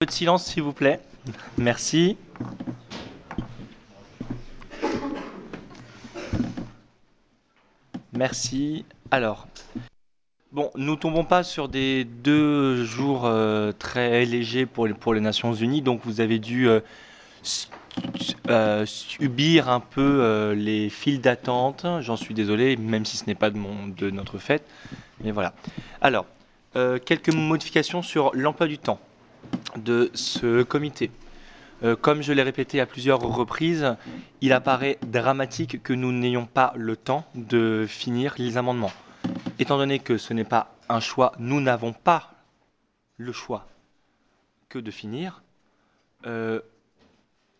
peu de silence, s'il vous plaît. Merci. Merci. Alors, bon, nous tombons pas sur des deux jours euh, très légers pour les, Nations Unies, donc vous avez dû euh, euh, subir un peu les files d'attente. J'en suis désolé, même si ce n'est pas de, de notre fête. Mais voilà. Alors, quelques modifications sur l'emploi du temps de ce comité. Euh, comme je l'ai répété à plusieurs reprises, il apparaît dramatique que nous n'ayons pas le temps de finir les amendements. Étant donné que ce n'est pas un choix, nous n'avons pas le choix que de finir. Euh,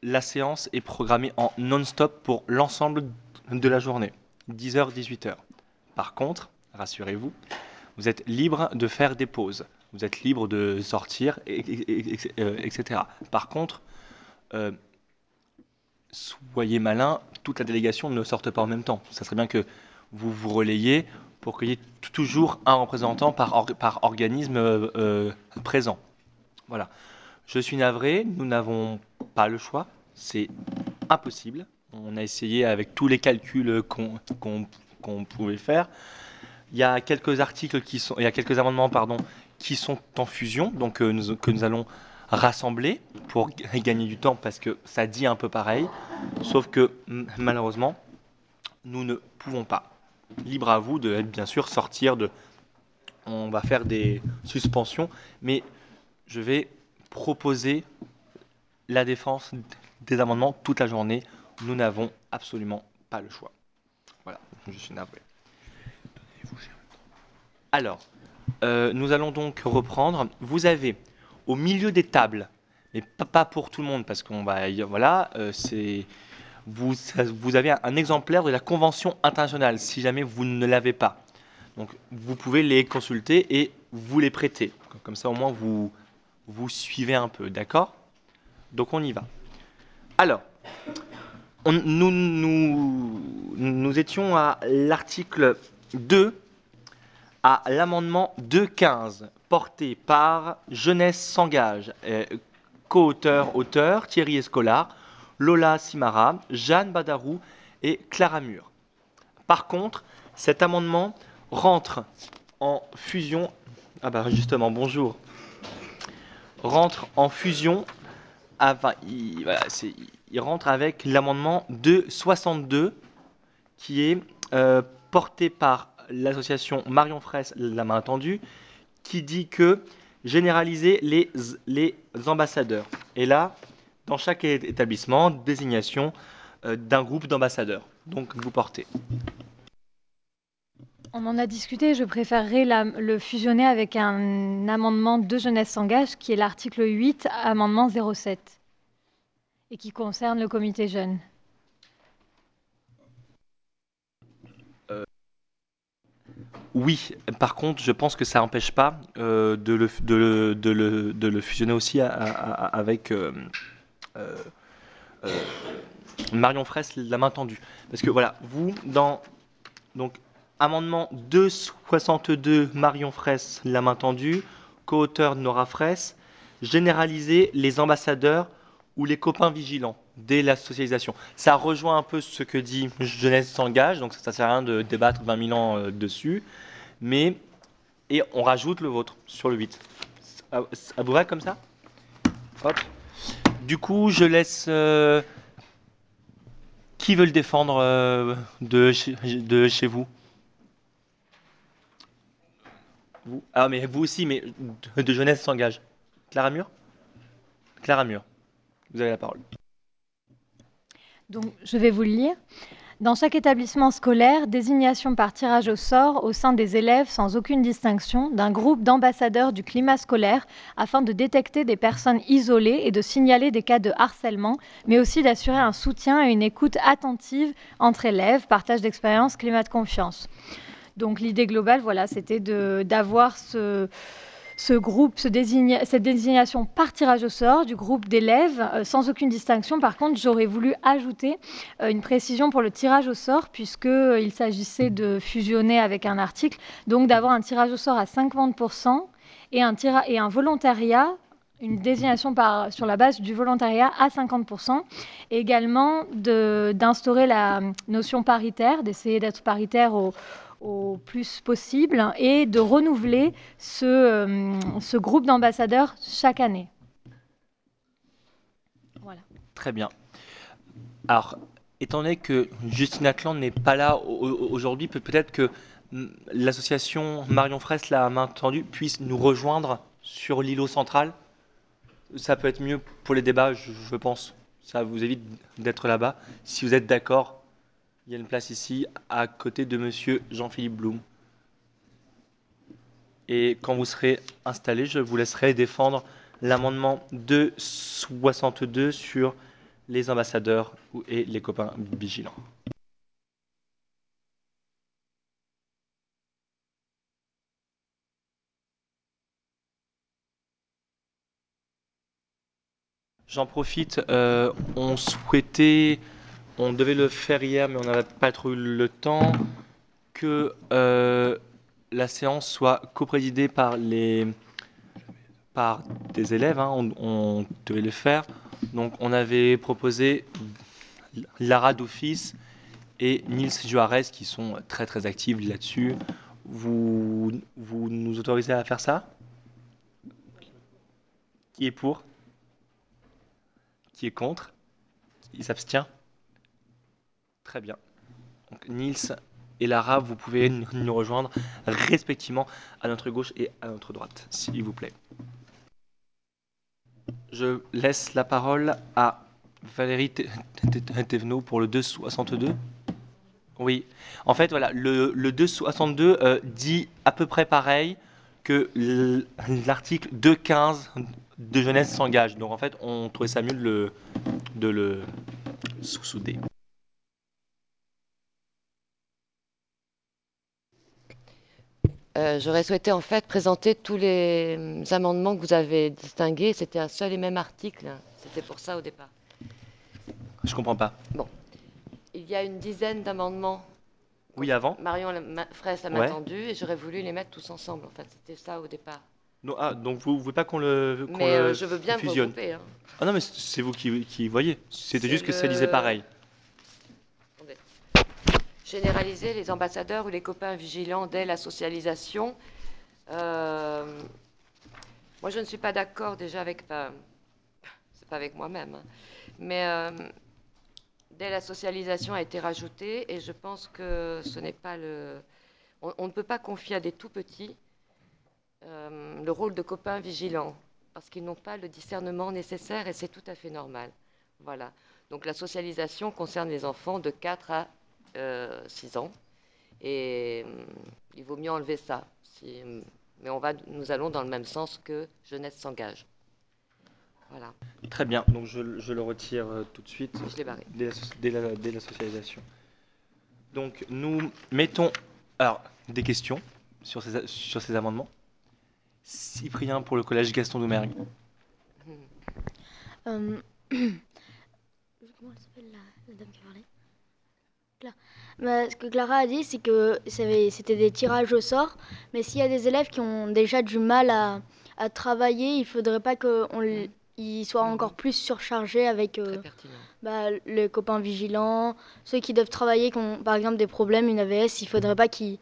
la séance est programmée en non-stop pour l'ensemble de la journée, 10h, 18h. Par contre, rassurez-vous, vous êtes libre de faire des pauses, vous êtes libre de sortir, etc. Par contre, euh, soyez malin, toute la délégation ne sorte pas en même temps. Ça serait bien que vous vous relayiez pour qu'il y ait toujours un représentant par, par organisme euh, euh, présent. Voilà. Je suis navré, nous n'avons pas le choix, c'est impossible. On a essayé avec tous les calculs qu'on qu qu pouvait faire. Il y a quelques articles qui sont, il y a quelques amendements pardon, qui sont en fusion, donc euh, que nous allons rassembler pour gagner du temps parce que ça dit un peu pareil, sauf que malheureusement nous ne pouvons pas. Libre à vous de bien sûr sortir de. On va faire des suspensions, mais je vais proposer la défense des amendements toute la journée. Nous n'avons absolument pas le choix. Voilà, je suis navré. Alors, euh, nous allons donc reprendre. Vous avez au milieu des tables, mais pas pour tout le monde, parce qu'on va, voilà, euh, c'est vous, vous avez un, exemplaire de la Convention internationale, si jamais vous ne l'avez pas. Donc, vous pouvez les consulter et vous les prêter. Comme ça, au moins, vous, vous suivez un peu, d'accord? Donc, on y va. Alors, nous, nous, nous étions à l'article 2 à l'amendement 2.15 porté par Jeunesse s'engage, euh, co-auteur, auteur Thierry Escolar, Lola Simara, Jeanne Badarou et Clara Mur. Par contre, cet amendement rentre en fusion. Ah bah justement, bonjour. Rentre en fusion. Enfin, il, rentre avec l'amendement 262 qui est euh, porté par l'association Marion Fraisse l'a main tendue, qui dit que généraliser les, les ambassadeurs. Et là, dans chaque établissement, désignation euh, d'un groupe d'ambassadeurs. Donc, vous portez. On en a discuté, je préférerais le fusionner avec un amendement de Jeunesse s'engage, qui est l'article 8, amendement 07, et qui concerne le comité jeune. Oui, par contre, je pense que ça n'empêche pas euh, de, le, fusionner aussi avec euh, euh, Marion Fraisse, la main tendue. Parce que voilà, vous, dans donc, amendement 262, Marion Fraisse, la main tendue, co-auteur Nora Fraisse, généraliser les ambassadeurs ou les copains vigilants dès la socialisation. Ça rejoint un peu ce que dit Jeunesse s'engage, donc ça ne sert à rien de débattre 20 000 ans dessus, mais et on rajoute le vôtre sur le 8. Ça, vous va comme ça? Du coup, je laisse. Euh, qui veut le défendre euh, de, chez, de chez vous? Vous Ah, mais vous aussi, mais de, de Jeunesse s'engage. Clara Mur? Clara Mur. Vous avez la parole. Donc, je vais vous le lire. Dans chaque établissement scolaire, désignation par tirage au sort au sein des élèves sans aucune distinction d'un groupe d'ambassadeurs du climat scolaire afin de détecter des personnes isolées et de signaler des cas de harcèlement, mais aussi d'assurer un soutien et une écoute attentive entre élèves, partage d'expérience, climat de confiance. Donc l'idée globale, voilà, c'était d'avoir ce ce groupe, cette désignation par tirage au sort du groupe d'élèves euh, sans aucune distinction. Par contre, j'aurais voulu ajouter euh, une précision pour le tirage au sort, puisqu'il euh, s'agissait de fusionner avec un article, donc d'avoir un tirage au sort à 50% et un, volontariat une désignation sur la base du volontariat à 50%, et également d'instaurer la notion paritaire, d'essayer d'être paritaire au, au, plus possible, et de renouveler ce, euh, ce groupe d'ambassadeurs chaque année. Voilà. Très bien. Alors, étant donné que Justine Atlan n'est pas là aujourd'hui, peut-être que l'association Marion Fraisse, la main tendue, puisse nous rejoindre sur l'îlot central ça peut être mieux pour les débats, je pense. Ça vous évite d'être là-bas. Si vous êtes d'accord, il y a une place ici, à côté de monsieur Jean-Philippe Blum. Et quand vous serez installé, je vous laisserai défendre l'amendement 262 sur les ambassadeurs et les copains vigilants. J'en profite, euh, on souhaitait, on devait le faire hier, mais on n'avait pas trop le temps, que euh, la séance soit coprésidée par les par des élèves, hein, on, devait le faire. Donc on avait proposé Lara d'office et Nils Juarez qui sont très très actifs là-dessus. Vous, vous nous autorisez à faire ça? Qui est pour? Qui est contre? Il s'abstient? Très bien. Donc Nils et Lara, vous pouvez nous rejoindre respectivement à notre gauche et à notre droite, s'il vous plaît. Je laisse la parole à Valérie Thévenot pour le 262. Oui, en fait, voilà, le, le 262 euh, dit à peu près pareil que l'article 215 de jeunesse s'engage. Donc en fait, on trouvait ça mieux de le, de le sous-souder. Euh, J'aurais souhaité en fait présenter tous les amendements que vous avez distingués. C'était un seul et même article. C'était pour ça au départ. Je comprends pas. Bon. Il y a une dizaine d'amendements. Oui, avant. Marion Fraisse a ouais. attendu et j'aurais voulu les mettre tous ensemble. En fait, c'était ça au départ. Non, ah, donc vous ne voulez pas qu'on le qu Mais le euh, je veux bien fusionne hein. Ah non, mais c'est vous qui, qui voyez. C'était juste que ça disait pareil. Généraliser les ambassadeurs ou les copains vigilants dès la socialisation. Euh... Moi, je ne suis pas d'accord déjà avec... Enfin, c'est pas avec moi-même. Hein. Mais euh, dès la socialisation a été rajoutée et je pense que ce n'est pas le... On, on, ne peut pas confier à des tout petits euh, le rôle de copain vigilant, parce qu'ils n'ont pas le discernement nécessaire et c'est tout à fait normal. Voilà. Donc la socialisation concerne les enfants de 4 à euh, 6 ans et euh, il vaut mieux enlever ça. Si, mais on va, nous allons dans le même sens que jeunesse s'engage. Voilà. Très bien, donc je, je le retire euh, tout de suite je barré. Dès, la, dès, la, dès la socialisation. Donc nous mettons alors des questions sur ces, sur ces amendements. Cyprien pour le collège Gaston Doumergue. Euh, comment elle s'appelle la, la, dame qui parlait? Bah, ce que Clara a dit, c'est que c'était des tirages au sort, mais s'il y a des élèves qui ont déjà du mal à, à travailler, il ne faudrait pas qu'ils soient encore plus surchargés avec euh, bah, les copains vigilants, ceux qui doivent travailler, qui ont par exemple des problèmes, une AVS, il ne faudrait pas qu'en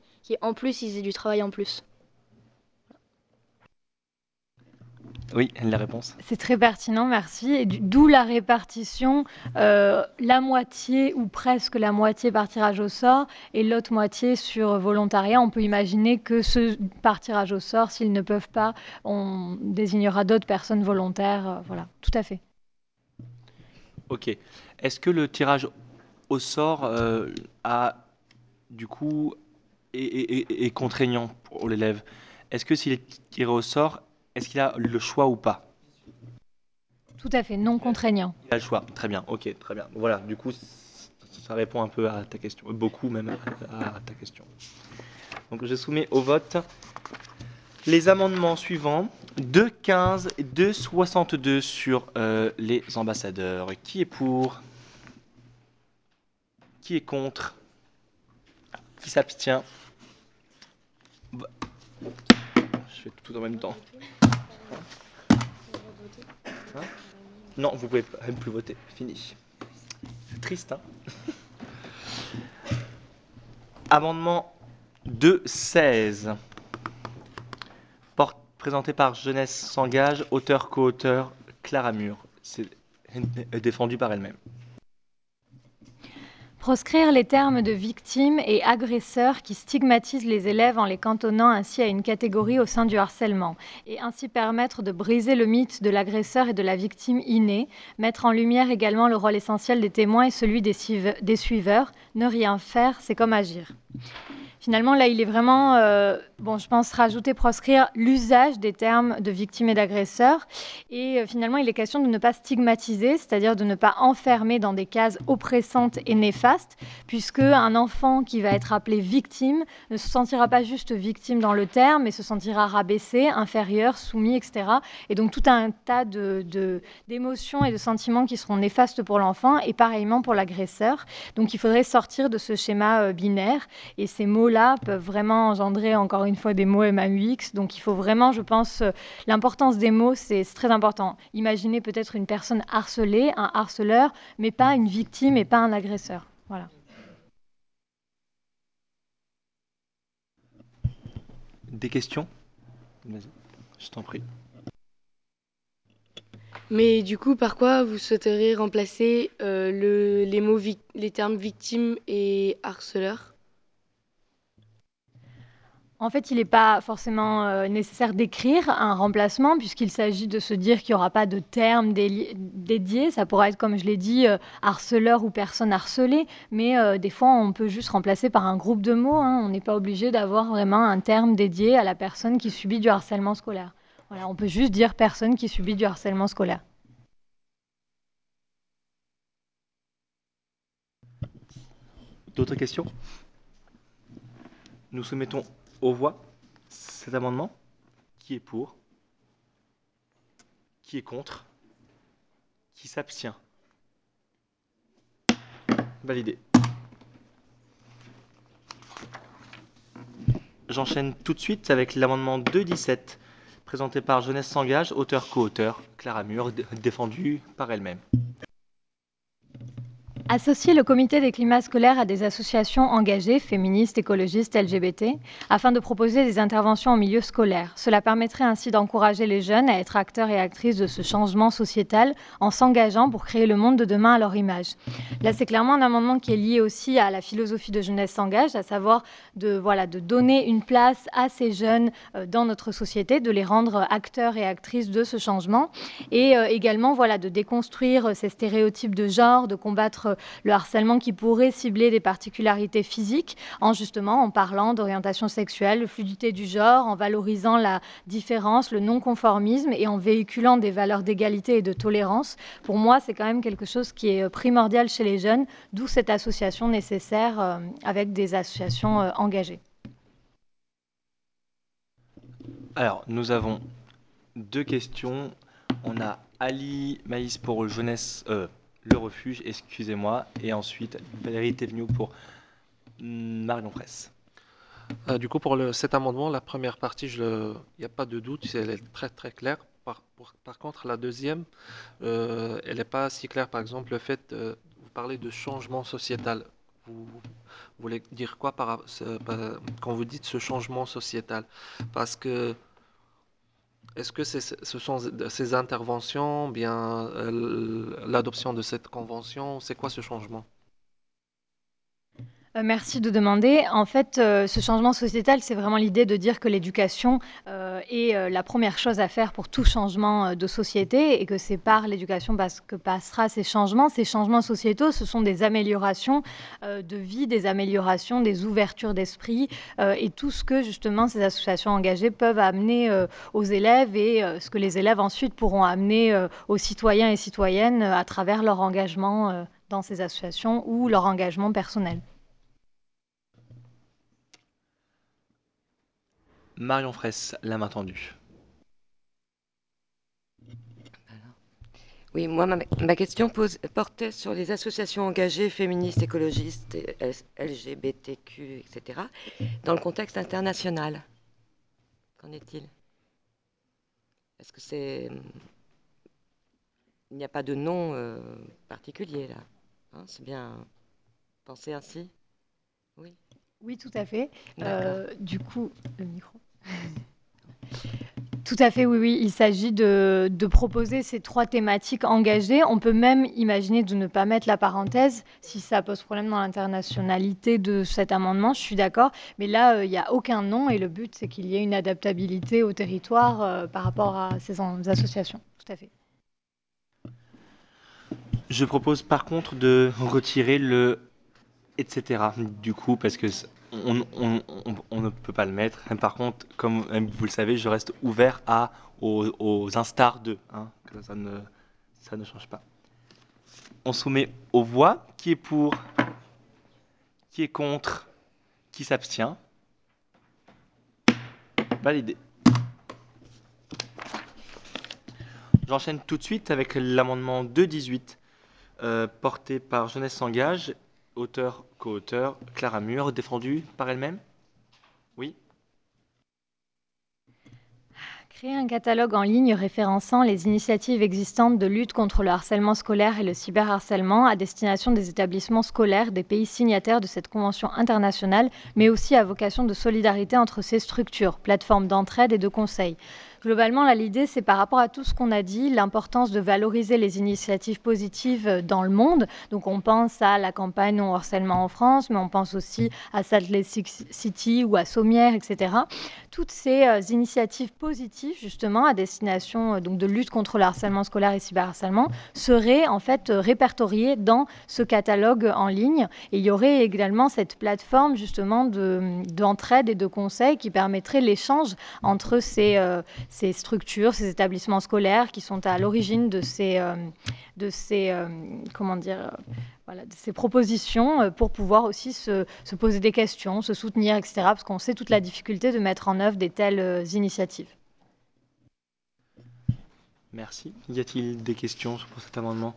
qu plus ils aient du travail en plus. Oui, la réponse. C'est très pertinent, merci. D'où la répartition, euh, la moitié ou presque la moitié par tirage au sort et l'autre moitié sur volontariat. On peut imaginer que ce par tirage au sort, s'ils ne peuvent pas, on désignera d'autres personnes volontaires. Euh, voilà, tout à fait. Ok. Est-ce que le tirage au sort euh, a du coup est, est, est contraignant pour l'élève? Est-ce que s'il est tiré au sort, est-ce qu'il a le choix ou pas? Tout à fait, non contraignant. Il a le choix, très bien, ok, très bien. Voilà, du coup, ça répond un peu à ta question, beaucoup même à, ta question. Donc je soumets au vote les amendements suivants 2,15 et 2,62 sur euh, les ambassadeurs. Qui est pour? Qui est contre? Qui s'abstient? Fais tout en même temps. Non, vous pouvez même plus voter. Fini. C'est triste, hein Amendement 2.16. Porte, présenté par Jeunesse s'engage, auteur, co-auteur, Clara Mur. C'est défendu par elle-même. Proscrire les termes de victime et agresseur qui stigmatisent les élèves en les cantonnant ainsi à une catégorie au sein du harcèlement, et ainsi permettre de briser le mythe de l'agresseur et de la victime innée, mettre en lumière également le rôle essentiel des témoins et celui des, des suiveurs. Ne rien faire, c'est comme agir. Finalement, là, il est vraiment, euh, bon, je pense, rajouter, proscrire l'usage des termes de victime et d'agresseur. Et euh, finalement, il est question de ne pas stigmatiser, c'est-à-dire de ne pas enfermer dans des cases oppressantes et néfastes, puisque un enfant qui va être appelé victime ne se sentira pas juste victime dans le terme, mais se sentira rabaissé, inférieur, soumis, etc. Et donc tout un tas d'émotions et de sentiments qui seront néfastes pour l'enfant et pareillement pour l'agresseur. Donc il faudrait sortir de ce schéma euh, binaire et ces mots peuvent vraiment engendrer encore une fois des mots MAUX. Donc il faut vraiment, je pense, euh, l'importance des mots, c'est très important. Imaginez peut-être une personne harcelée, un harceleur, mais pas une victime et pas un agresseur. Voilà. Des questions? Vas-y, je t'en prie. Mais du coup, par quoi vous souhaiteriez remplacer euh, le, les mots, les termes victime et harceleur? En fait, il n'est pas forcément euh, nécessaire d'écrire un remplacement puisqu'il s'agit de se dire qu'il n'y aura pas de terme dédié. Ça pourrait être, comme je l'ai dit, euh, harceleur ou personne harcelée, mais euh, des fois, on peut juste remplacer par un groupe de mots. Hein. On n'est pas obligé d'avoir vraiment un terme dédié à la personne qui subit du harcèlement scolaire. On peut juste dire personne qui subit du harcèlement scolaire. D'autres questions? Nous soumettons aux voix cet amendement. Qui est pour Qui est contre Qui s'abstient Validé. J'enchaîne tout de suite avec l'amendement 217, présenté par Jeunesse s'engage, auteur-co-auteur, Clara Mur, défendu par elle-même. Associer le comité des climats scolaires à des associations engagées, féministes, écologistes, LGBT, afin de proposer des interventions en milieu scolaire. Cela permettrait ainsi d'encourager les jeunes à être acteurs et actrices de ce changement sociétal en s'engageant pour créer le monde de demain à leur image. Là, c'est clairement un amendement qui est lié aussi à la philosophie de Jeunesse s'engage, à savoir de, voilà, de donner une place à ces jeunes euh, dans notre société, de les rendre acteurs et actrices de ce changement, et euh, également voilà, de déconstruire ces stéréotypes de genre, de combattre le harcèlement qui pourrait cibler des particularités physiques en justement en parlant d'orientation sexuelle, de fluidité du genre, en valorisant la différence, le non-conformisme et en véhiculant des valeurs d'égalité et de tolérance. Pour moi, c'est quand même quelque chose qui est primordial chez les jeunes, d'où cette association nécessaire euh, avec des associations euh, engagées. Alors, nous avons deux questions. On a Ali Maïs pour jeunesse, euh, le refuge, excusez-moi, et ensuite Valérie Thévenoud pour Marion Fraisse. Euh, du coup, pour cet amendement, la première partie, il n'y a pas de doute, elle est très très claire. Par, contre, la deuxième, euh, elle n'est pas si claire. Par exemple, le fait, euh, vous parlez de changement sociétal. Vous, voulez dire quoi quand vous dites ce changement sociétal? Parce que est-ce que ce sont ces interventions, bien euh, l'adoption de cette convention C'est quoi ce changement? Euh, merci de demander. En fait, euh, ce changement sociétal, c'est vraiment l'idée de dire que l'éducation euh, est la première chose à faire pour tout changement de société et que c'est par l'éducation que passera ces changements. Ces changements sociétaux, ce sont des améliorations de vie, des améliorations, des ouvertures d'esprit et tout ce que justement ces associations engagées peuvent amener aux élèves et ce que les élèves ensuite pourront amener aux citoyens et citoyennes à travers leur engagement dans ces associations ou leur engagement personnel. Marion Fraisse, la main tendue. Oui, moi, ma, question pose, portait sur les associations engagées féministes, écologistes, LGBTQ, etc., dans le contexte international. Qu'en est-il? Est-ce que c'est il n'y a pas de nom euh, particulier là. Hein, c'est bien pensé ainsi? Oui? Oui, tout à fait. Euh, du coup, le micro. Tout à fait, oui, oui. Il s'agit de, proposer ces trois thématiques engagées. On peut même imaginer de ne pas mettre la parenthèse si ça pose problème dans l'internationalité de cet amendement, je suis d'accord. Mais là, euh, il n'y a aucun nom et le but, c'est qu'il y ait une adaptabilité au territoire euh, par rapport à ces associations. Tout à fait. Je propose par contre de retirer le etc. Du coup, parce que on, ne peut pas le mettre. Par contre, comme vous le savez, je reste ouvert à, aux, instars de. Hein, ça, ne, ça ne change pas. On soumet aux voix. Qui est pour? Qui est contre? Qui s'abstient? Validé. J'enchaîne tout de suite avec l'amendement 218 euh, porté par Jeunesse s'engage, auteur, co-auteur, Clara Mur, défendu par elle-même? Oui Créer un catalogue en ligne référençant les initiatives existantes de lutte contre le harcèlement scolaire et le cyberharcèlement à destination des établissements scolaires des pays signataires de cette convention internationale, mais aussi à vocation de solidarité entre ces structures, plateformes d'entraide et de conseil. Globalement, l'idée, c'est par rapport à tout ce qu'on a dit, l'importance de valoriser les initiatives positives dans le monde. Donc, on pense à la campagne non harcèlement en France, mais on pense aussi à Salt Lake City ou à Sommières, etc. Toutes ces euh, initiatives positives, justement, à destination euh, donc de lutte contre le harcèlement scolaire et cyberharcèlement, seraient en fait euh, répertoriées dans ce catalogue en ligne. Et il y aurait également cette plateforme, justement, de- d'entraide et de conseil qui permettrait l'échange entre ces, euh, ces structures, ces établissements scolaires qui sont à l'origine de ces, euh, de ces euh, comment dire, euh, voilà, de ces propositions euh, pour pouvoir aussi se, se poser des questions, se soutenir, etc. Parce qu'on sait toute la difficulté de mettre en œuvre des telles initiatives. Merci. Y a-t-il des questions pour cet amendement?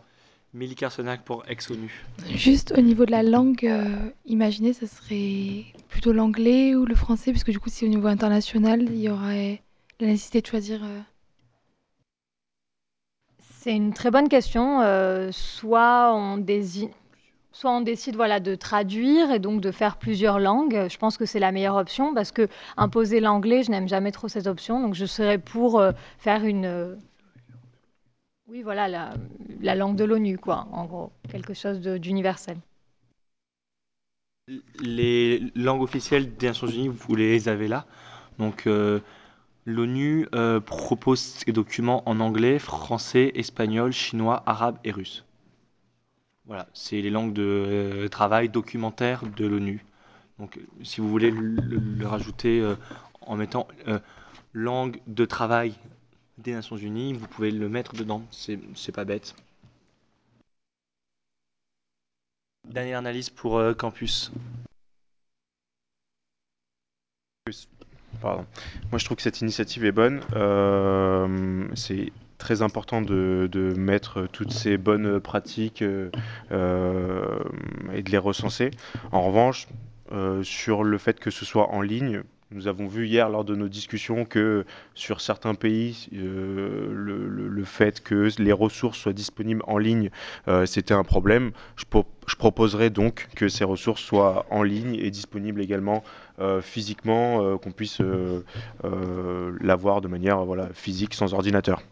Mélie Carsenac pour ex-ONU. Juste au niveau de la langue, euh, imaginez, ce serait plutôt l'anglais ou le français, parce que du coup, si au niveau international, il y aurait la nécessité de choisir. euh, C'est une très bonne question. Euh, soit on désigne. Soit on décide voilà, de traduire et donc de faire plusieurs langues. Je pense que c'est la meilleure option parce que imposer l'anglais, je n'aime jamais trop cette option. Donc je serais pour euh, faire une, euh, oui voilà la, la langue de l'ONU quoi, en gros, quelque chose d'universel. Les langues officielles des Nations Unies, vous les avez là. Donc, euh, l'ONU euh, propose ses documents en anglais, français, espagnol, chinois, arabe et russe. Voilà, c'est les langues de euh, travail documentaire de l'ONU. Donc, si vous voulez le, rajouter euh, en mettant langue de travail des Nations Unies, vous pouvez le mettre dedans. C'est pas bête. Dernière analyse pour Campus. Moi, je trouve que cette initiative est bonne. Euh, c'est très important de, mettre toutes ces bonnes pratiques euh, euh, et de les recenser. En revanche, sur le fait que ce soit en ligne, nous avons vu hier lors de nos discussions que sur certains pays, le, fait que les ressources soient disponibles en ligne, c'était un problème. Je, pro- je proposerais donc que ces ressources soient en ligne et disponibles également physiquement, euh, qu'on puisse euh, euh, l'avoir de manière voilà, physique sans ordinateur.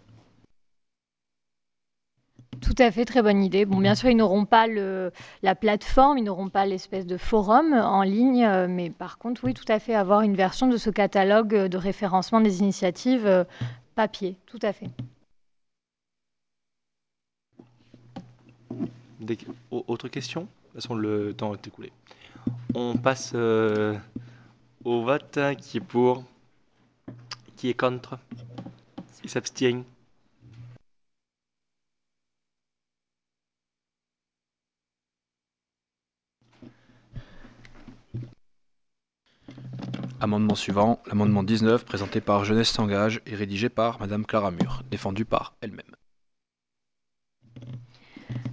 Tout à fait, très bonne idée. Bon, bien sûr, ils n'auront pas le, la plateforme, ils n'auront pas l'espèce de forum en ligne, euh, mais par contre, oui, tout à fait, avoir une version de ce catalogue euh, de référencement des initiatives euh, papier, tout à fait. Des- Autre question? De toute façon, le temps est écoulé. On passe euh, au vote. Qui est pour Qui est contre Qui s'abstient Amendement suivant, l'amendement 19 présenté par Jeunesse s'engage et rédigé par Madame Clara Mur, défendu par elle-même.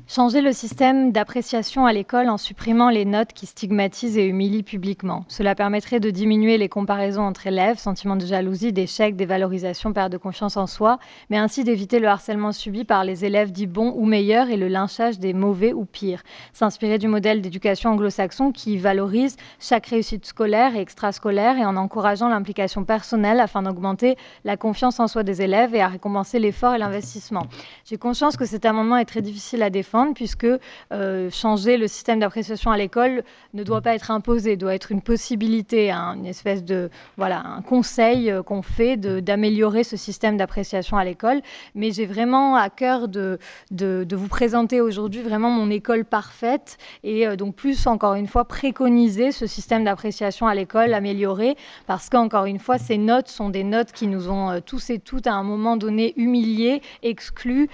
Changer le système d'appréciation à l'école en supprimant les notes qui stigmatisent et humilient publiquement. Cela permettrait de diminuer les comparaisons entre élèves, sentiments de jalousie, d'échec, dévalorisation, perte de confiance en soi, mais ainsi d'éviter le harcèlement subi par les élèves dits bons ou meilleurs et le lynchage des mauvais ou pires. S'inspirer du modèle d'éducation anglo-saxon qui valorise chaque réussite scolaire et extrascolaire et en encourageant l'implication personnelle afin d'augmenter la confiance en soi des élèves et à récompenser l'effort et l'investissement. J'ai conscience que cet amendement est très difficile à défendre puisque euh, changer le système d'appréciation à l'école ne doit pas être imposé, doit être une possibilité, hein, une espèce de voilà un conseil euh, qu'on fait d'améliorer ce système d'appréciation à l'école. Mais j'ai vraiment à cœur de, de, vous présenter aujourd'hui vraiment mon école parfaite et euh, donc plus encore une fois préconiser ce système d'appréciation à l'école amélioré parce qu'encore une fois ces notes sont des notes qui nous ont tous et toutes à un moment donné humiliés, exclus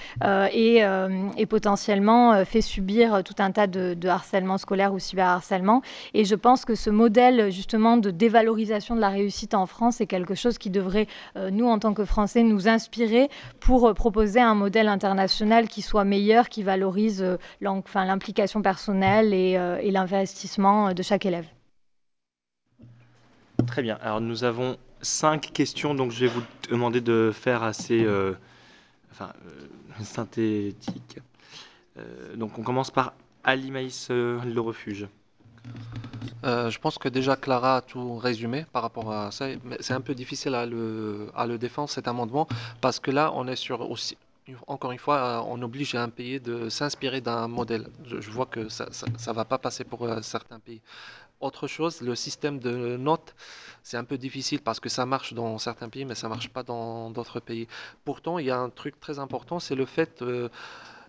et, et potentiellement euh, fait subir euh, tout un tas de, harcèlement scolaire ou cyberharcèlement. Et je pense que ce modèle justement de dévalorisation de la réussite en France est quelque chose qui devrait, euh, nous en tant que Français, nous inspirer pour proposer un modèle international qui soit meilleur, qui valorise l'implication personnelle et, l'investissement de chaque élève. Très bien. Alors nous avons cinq questions, donc je vais vous demander de faire assez synthétique. Euh, donc on commence par Ali Maïs euh, Le Refuge. Euh, je pense que déjà Clara a tout résumé par rapport à ça, mais c'est un peu difficile à le, défendre cet amendement parce que là on est sur aussi, encore une fois, on oblige un pays de s'inspirer d'un modèle. Je, vois que ça ne va pas passer pour certains pays. Autre chose, le système de notes, c'est un peu difficile parce que ça marche dans certains pays, mais ça ne marche pas dans d'autres pays. Pourtant, il y a un truc très important, c'est le fait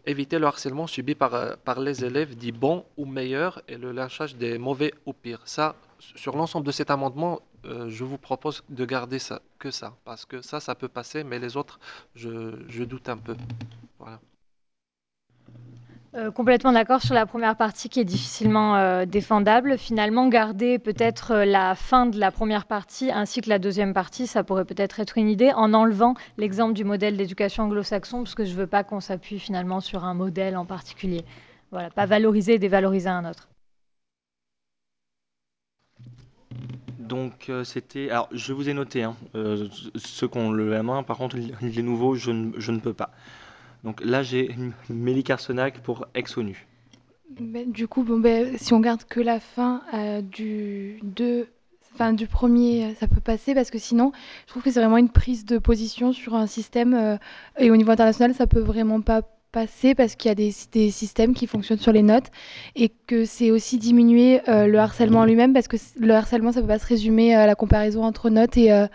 éviter le harcèlement subi par, euh, par les élèves dits bons ou meilleurs et le lynchage des mauvais ou pires. Ça, sur l'ensemble de cet amendement, euh, je vous propose de garder que ça, parce que ça, ça peut passer, mais les autres, je, je doute un peu. Voilà. Euh, complètement d'accord sur la première partie qui est difficilement euh, défendable. Finalement, garder peut-être euh, la fin de la première partie ainsi que la deuxième partie, ça pourrait peut-être être une idée, en enlevant l'exemple du modèle d'éducation anglo-saxon, parce que je ne veux pas qu'on s'appuie finalement sur un modèle en particulier. Voilà, pas valoriser et dévaloriser un autre. Donc c'était... Alors je vous ai noté, hein, ceux qui ont le la main, par contre les nouveaux, je ne peux pas. Donc là, j'ai Mélie pour Ex-ONU. Ben, du coup, bon, ben, si on garde que la fin euh, du 2, enfin, du premier, ça peut passer parce que sinon, je trouve que c'est vraiment une prise de position sur un système euh, et au niveau international, ça peut vraiment pas passer parce qu'il y a des, des, systèmes qui fonctionnent sur les notes et que c'est aussi diminuer euh, le harcèlement lui-même parce que le harcèlement, ça peut pas se résumer à la comparaison entre notes et, euh,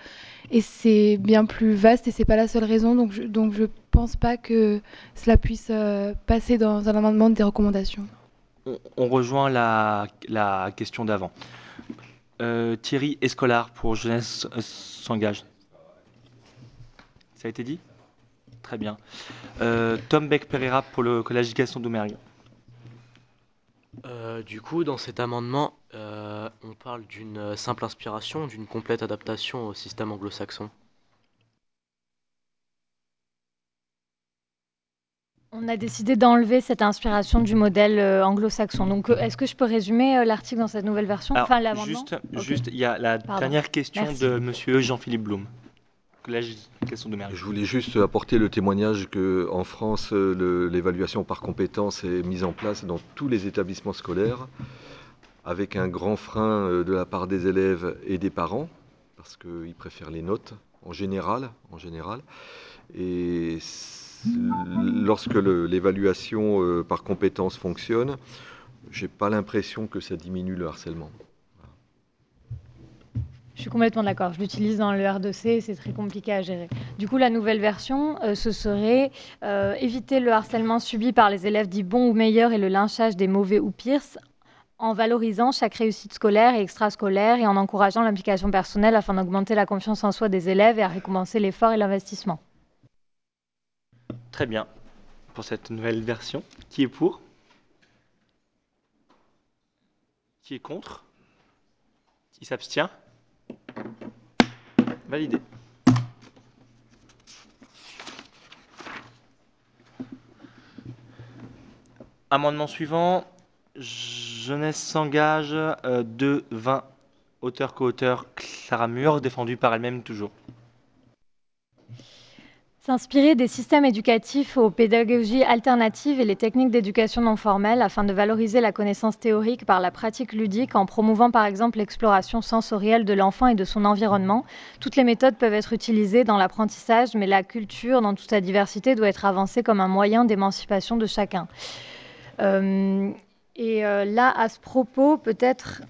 et c'est bien plus vaste et c'est pas la seule raison. Donc je, donc je pense pas que cela puisse euh, passer dans un amendement des recommandations. On, on rejoint la, la question d'avant. Euh, Thierry Escolar pour Jeunesse s'engage. Ça a été dit? Très bien. Euh, Tom Beck Pereira pour le Collège d'éducation d'Oumergue. Euh, du coup, dans cet amendement, euh, on parle d'une simple inspiration, d'une complète adaptation au système anglo-saxon. On a décidé d'enlever cette inspiration du modèle euh, anglo-saxon. Donc, euh, est-ce que je peux résumer euh, l'article dans cette nouvelle version? Alors, Enfin, l'amendement? Juste, Ok. juste, il y a la Pardon. dernière question Merci. de Monsieur Jean-Philippe Blum. Je voulais juste apporter le témoignage qu'en France, le- l'évaluation par compétences est mise en place dans tous les établissements scolaires, avec un grand frein euh, de la part des élèves et des parents, parce qu'ils préfèrent les notes en général. En général. Et lorsque l'évaluation euh, par compétences fonctionne, j'ai pas l'impression que ça diminue le harcèlement. Je suis complètement d'accord. Je l'utilise dans le R2C, c'est très compliqué à gérer. Du coup, la nouvelle version, euh, ce serait éviter le harcèlement subi par les élèves dits bons ou meilleurs et le lynchage des mauvais ou pires en valorisant chaque réussite scolaire et extrascolaire et en encourageant l'implication personnelle afin d'augmenter la confiance en soi des élèves et à récompenser l'effort et l'investissement. Très bien. Pour cette nouvelle version, qui est pour? Qui est contre? Qui s'abstient? Validé. Amendement suivant, Jeunesse s'engage, euh, 2, 20, auteur co-auteur Clara Mur, défendu par elle-même toujours. S'inspirer des systèmes éducatifs aux pédagogies alternatives et les techniques d'éducation non formelle afin de valoriser la connaissance théorique par la pratique ludique en promouvant par exemple l'exploration sensorielle de l'enfant et de son environnement. Toutes les méthodes peuvent être utilisées dans l'apprentissage, mais la culture, dans toute sa diversité, doit être avancée comme un moyen d'émancipation de chacun. Euh, et euh, là, à ce propos, peut-être...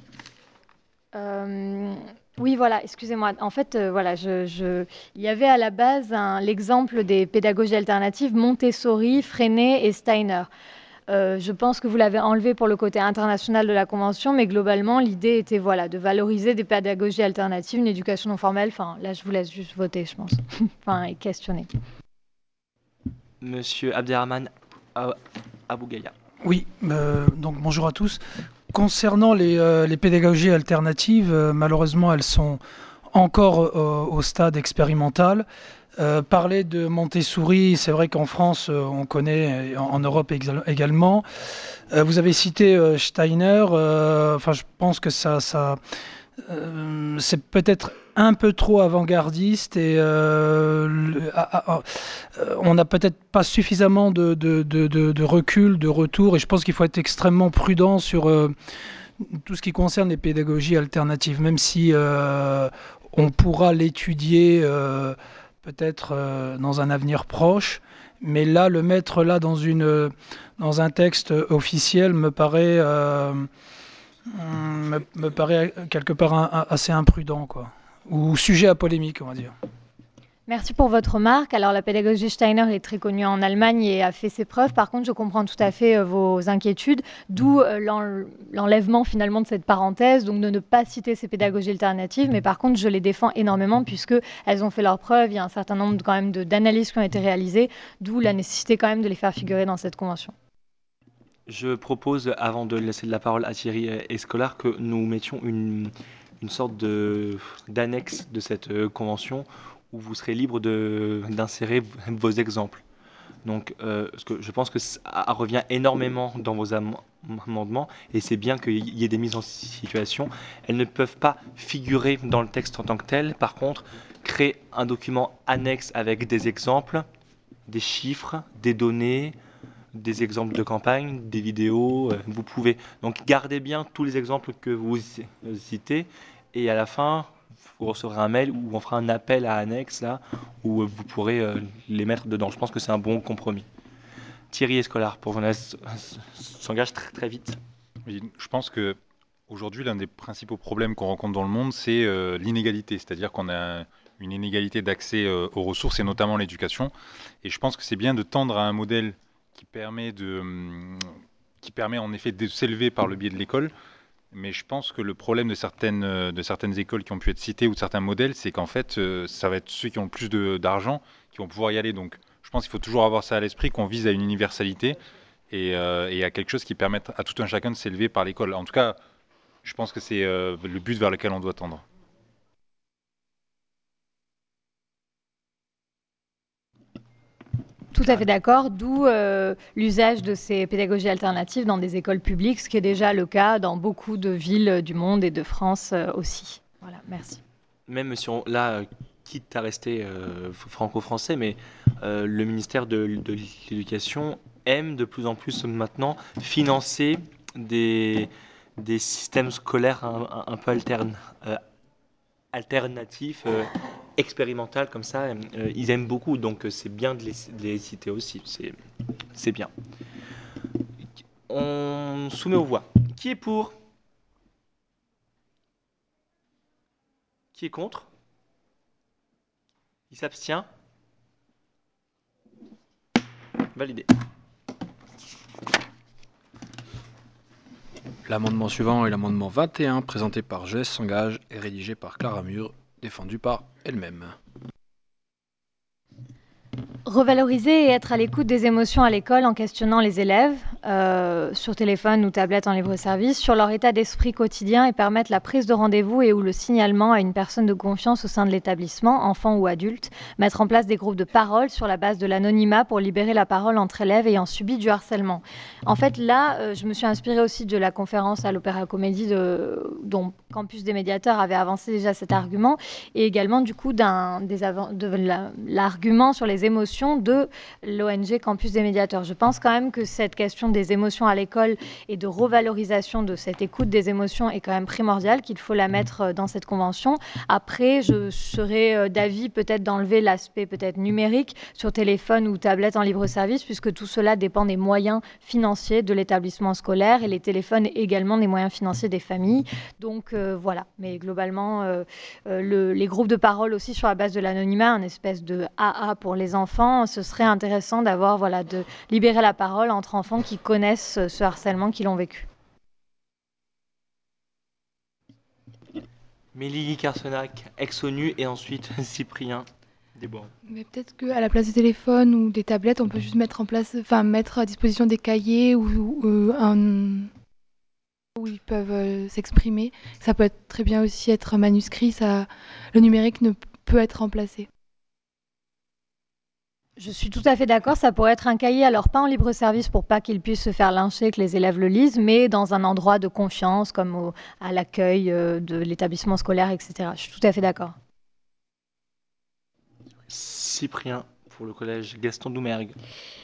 Euh, oui, voilà, excusez-moi. En fait, euh, voilà, je, il y avait à la base l'exemple des pédagogies alternatives Montessori, Freinet et Steiner. Je pense que vous l'avez enlevé pour le côté international de la convention, mais globalement, l'idée était voilà, de valoriser des pédagogies alternatives, une éducation non formelle. Enfin, là, je vous laisse juste voter, je pense. enfin, et questionner. Monsieur Abderrahman Abougaya. Oui, euh, donc bonjour à tous. Concernant les, euh, pédagogies alternatives, euh, malheureusement, elles sont encore au stade expérimental. Parler de Montessori, c'est vrai qu'en France, on connaît, en, en Europe également. Vous avez cité Steiner. Enfin, je pense que ça, ça, c'est peut-être un peu trop avant-gardiste et euh, ah, ah, ah, euh, on n'a peut-être pas suffisamment de, recul, de retour, et je pense qu'il faut être extrêmement prudent sur euh, tout ce qui concerne les pédagogies alternatives, même si on pourra l'étudier peut-être dans un avenir proche. Mais là, le mettre là dans, une, dans un texte officiel me paraît, me, paraît quelque part assez imprudent, quoi. Ou sujet à polémique, on va dire. Merci pour votre remarque. Alors, la pédagogie Steiner est très connue en Allemagne et a fait ses preuves. Par contre, je comprends tout à fait euh, vos inquiétudes, d'où euh, l'en- l'enlèvement finalement de cette parenthèse, donc de ne pas citer ces pédagogies alternatives. Mais par contre, je les défends énormément puisque elles ont fait leurs preuves. Il y a un certain nombre quand même de- d'analyses qui ont été réalisées, d'où la nécessité quand même de les faire figurer dans cette convention. Je propose, avant de laisser la parole à Thierry Escolar, que nous mettions une, une sorte de- d'annexe de, cette euh, convention où vous serez libre de- d'insérer vos exemples. Donc, euh, que je pense que ça revient énormément dans vos am- amendements et c'est bien qu'il y ait des mises en situation. Elles ne peuvent pas figurer dans le texte en tant que tel. Par contre, créer un document annexe avec des exemples, des chiffres, des données, des exemples de campagne, des vidéos, euh, vous pouvez. Donc gardez bien tous les exemples que vous euh, citez et à la fin, vous recevrez un mail où on fera un appel à annexe là, où euh, vous pourrez les mettre dedans. Je pense que c'est un bon compromis. Thierry Escolar, pour jeunesse, s'engage très, très vite. Je pense que aujourd'hui, l'un des principaux problèmes qu'on rencontre dans le monde, c'est l'inégalité. C'est-à-dire qu'on a une inégalité d'accès aux ressources et notamment l'éducation. Et je pense que c'est bien de tendre à un modèle qui permet de, hum, qui permet en effet de s'élever par le biais de l'école. Mais je pense que le problème de certaines, euh, de certaines écoles qui ont pu être citées ou de certains modèles, c'est qu'en fait, euh, ça va être ceux qui ont le plus d'argent qui vont pouvoir y aller. Donc, je pense qu'il faut toujours avoir ça à l'esprit, qu'on vise à une universalité et, euh, à quelque chose qui permette à tout un chacun de s'élever par l'école. En tout cas, je pense que c'est le but vers lequel on doit tendre. Tout à fait d'accord, d'où euh, l'usage de ces pédagogies alternatives dans des écoles publiques, ce qui est déjà le cas dans beaucoup de villes du monde et de France euh, aussi. Voilà, merci. Même si on, là, euh, quitte à rester euh, franco-français, mais le ministère de, de l'Éducation aime de plus en plus maintenant financer des, des systèmes scolaires un, peu alterne, alternatifs, expérimentaux comme ça. euh, ils aiment beaucoup, donc euh, c'est bien de les, citer aussi. C'est bien. On soumet aux voix. Qui est pour? Qui est contre? Qui s'abstient? Validé. L'amendement suivant est l'amendement 21, présenté par Jeunesse s'engage et rédigé par Clara Mur, défendu par elle-même. Revaloriser et être à l'écoute des émotions à l'école en questionnant les élèves euh, sur téléphone ou tablette en libre-service, sur leur état d'esprit quotidien et permettre la prise de rendez-vous et ou le signalement à une personne de confiance au sein de l'établissement, enfant ou adulte, mettre en place des groupes de parole sur la base de l'anonymat pour libérer la parole entre élèves ayant subi du harcèlement. En fait, là, euh, je me suis inspirée aussi de la conférence à l'Opéra Comédie dont Campus des médiateurs avait avancé déjà cet argument et également du coup d'un des de l'argument sur les émotions de l'ONG Campus des médiateurs. Je pense quand même que cette question des émotions à l'école et de revalorisation de cette écoute des émotions est quand même primordiale, qu'il faut la mettre euh, dans cette convention. Après, je serais euh, d'avis peut-être d'enlever l'aspect peut-être numérique sur téléphone ou tablette en libre service, puisque tout cela dépend des moyens financiers de l'établissement scolaire et les téléphones également des moyens financiers des familles. Donc euh, voilà, mais globalement, le, les groupes de parole aussi sur la base de l'anonymat, un espèce de AA pour les enfants ce serait intéressant d'avoir, voilà, de libérer la parole entre enfants qui connaissent ce harcèlement, qui l'ont vécu. Mélie Carsenac, ex-ONU, et ensuite Cyprien Desbois. Mais peut-être qu'à la place des téléphones ou des tablettes, on peut juste mettre en place, enfin mettre à disposition des cahiers ou, euh, un où ils peuvent euh, s'exprimer. Ça peut être très bien aussi être manuscrit. Ça, le numérique ne peut être remplacé. Je suis tout à fait d'accord, ça pourrait être un cahier, alors pas en libre service pour pas qu'ils puissent se faire lyncher, que les élèves le lisent, mais dans un endroit de confiance, comme au, à l'accueil euh, de l'établissement scolaire, etc. Je suis tout à fait d'accord. Cyprien, pour le collège Gaston Doumergue.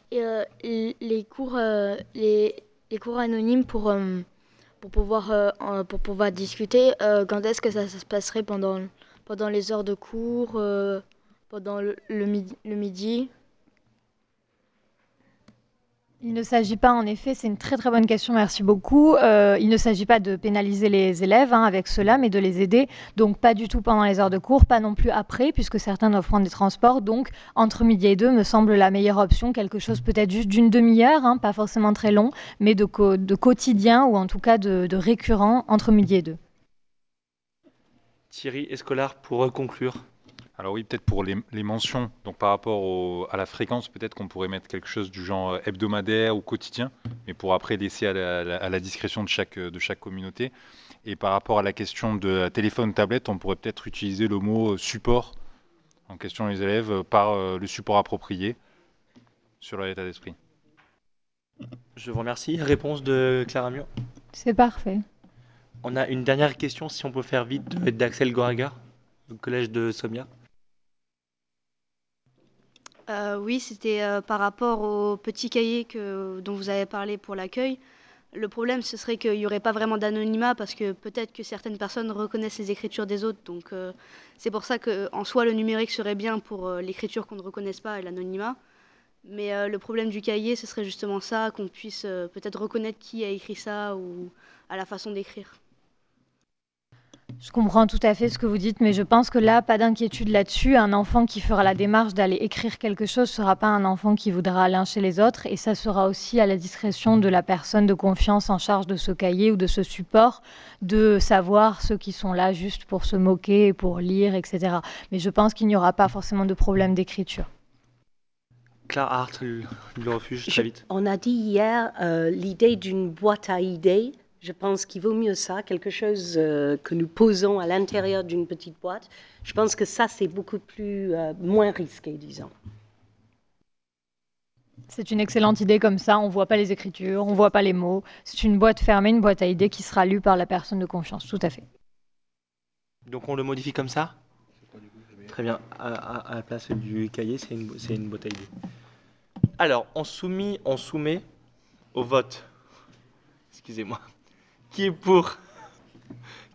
Et, euh, les, cours, euh, les, les, cours anonymes pour, pour, pouvoir, pour pouvoir discuter, quand est-ce que ça, se passerait pendant, pendant les heures de cours, pendant le, le midi, le midi? Il ne s'agit pas, en effet, c'est une très très bonne question, merci beaucoup. Euh, il ne s'agit pas de pénaliser les élèves hein, avec cela, mais de les aider. Donc pas du tout pendant les heures de cours, pas non plus après, puisque certains doivent prendre des transports. Donc entre midi et deux me semble la meilleure option, quelque chose peut-être juste d'une demi-heure, hein, pas forcément très long, mais de, de, quotidien ou en tout cas de, de récurrent entre midi et deux. Thierry Escolar, pour conclure. Alors oui, peut-être pour les, mentions, donc par rapport à la fréquence, peut-être qu'on pourrait mettre quelque chose du genre euh, hebdomadaire ou quotidien, mais pour après laisser à la, discrétion de chaque, de chaque communauté. Et par rapport à la question de téléphone, tablette, on pourrait peut-être utiliser le mot euh, support en question les élèves euh, par le support approprié sur leur état d'esprit. Je vous remercie. Réponse de Clara Mur. C'est parfait. On a une dernière question, si on peut faire vite, d'Axel Goraga, au collège de Somia. Euh, oui, c'était euh, par rapport au petit cahier que, dont vous avez parlé pour l'accueil. Le problème, ce serait qu'il n'y aurait pas vraiment d'anonymat parce que peut-être que certaines personnes reconnaissent les écritures des autres. Donc euh, c'est pour ça qu'en soi, le numérique serait bien pour l'écriture qu'on ne reconnaisse pas et l'anonymat. Mais le problème du cahier, ce serait justement ça, qu'on puisse peut-être reconnaître qui a écrit ça ou à la façon d'écrire. Je comprends tout à fait ce que vous dites, mais je pense que là, pas d'inquiétude là-dessus. Un enfant qui fera la démarche d'aller écrire quelque chose ne sera pas un enfant qui voudra lyncher les autres, et ça sera aussi à la discrétion de la personne de confiance en charge de ce cahier ou de ce support de savoir ceux qui sont là juste pour se moquer, pour lire, etc. Mais je pense qu'il n'y aura pas forcément de problème d'écriture. Claire Hart, le, refuge, très vite. On a dit hier euh, l'idée d'une boîte à idées je pense qu'il vaut mieux ça, quelque chose euh, que nous posons à l'intérieur d'une petite boîte. Je pense que ça, c'est beaucoup plus euh, moins risqué, disons. C'est une excellente idée comme ça, on ne voit pas les écritures, on ne voit pas les mots. C'est une boîte fermée, une boîte à idées qui sera lue par la personne de confiance, tout à fait. Donc on le modifie comme ça? Très bien, à, la place du cahier, c'est une, une, boîte à idées. Alors, on, soumis, on soumet au vote. Excusez-moi. Qui est pour?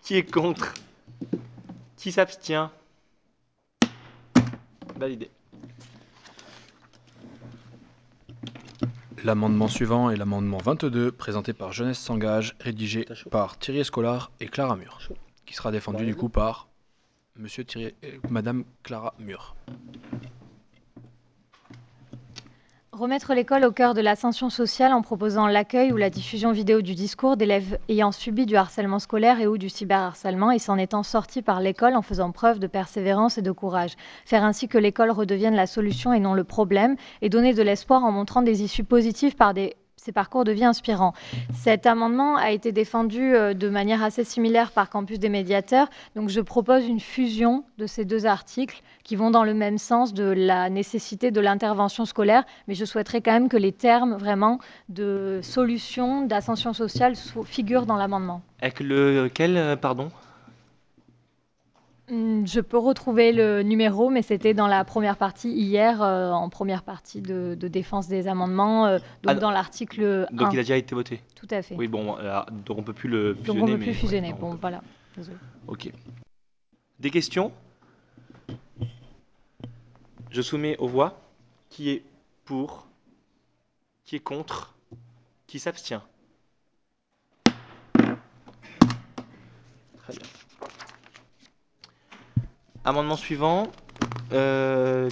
Qui est contre? Qui s'abstient? Validé. L'amendement suivant est l'amendement 22, présenté par Jeunesse s'engage, rédigé par Thierry Escolar et Clara Mur, qui sera défendu du coup par Monsieur Thierry, euh, Madame Clara Mur. Remettre l'école au cœur de l'ascension sociale en proposant l'accueil ou la diffusion vidéo du discours d'élèves ayant subi du harcèlement scolaire et ou du cyberharcèlement et s'en étant sortis par l'école en faisant preuve de persévérance et de courage. Faire ainsi que l'école redevienne la solution et non le problème et donner de l'espoir en montrant des issues positives par des ces parcours de vie. Cet amendement a été défendu euh, de manière assez similaire par Campus des médiateurs. Donc je propose une fusion de ces deux articles qui vont dans le même sens de la nécessité de l'intervention scolaire, mais je souhaiterais quand même que les termes vraiment de solution, d'ascension sociale figurent dans l'amendement. Avec lequel, euh, pardon? Je peux retrouver le numéro, mais c'était dans la première partie hier, euh, en première partie de, de défense des amendements, euh, donc Ah, dans l'article 1. Donc il a déjà été voté Tout à fait. Oui, bon, alors, donc on peut plus le fusionner. Donc on ne peut mais- plus fusionner. ouais, bon, peut- voilà. Désolé. Ok. Des questions? Je soumets aux voix. Qui est pour? Qui est contre? Qui s'abstient Très bien. Amendement suivant. euh,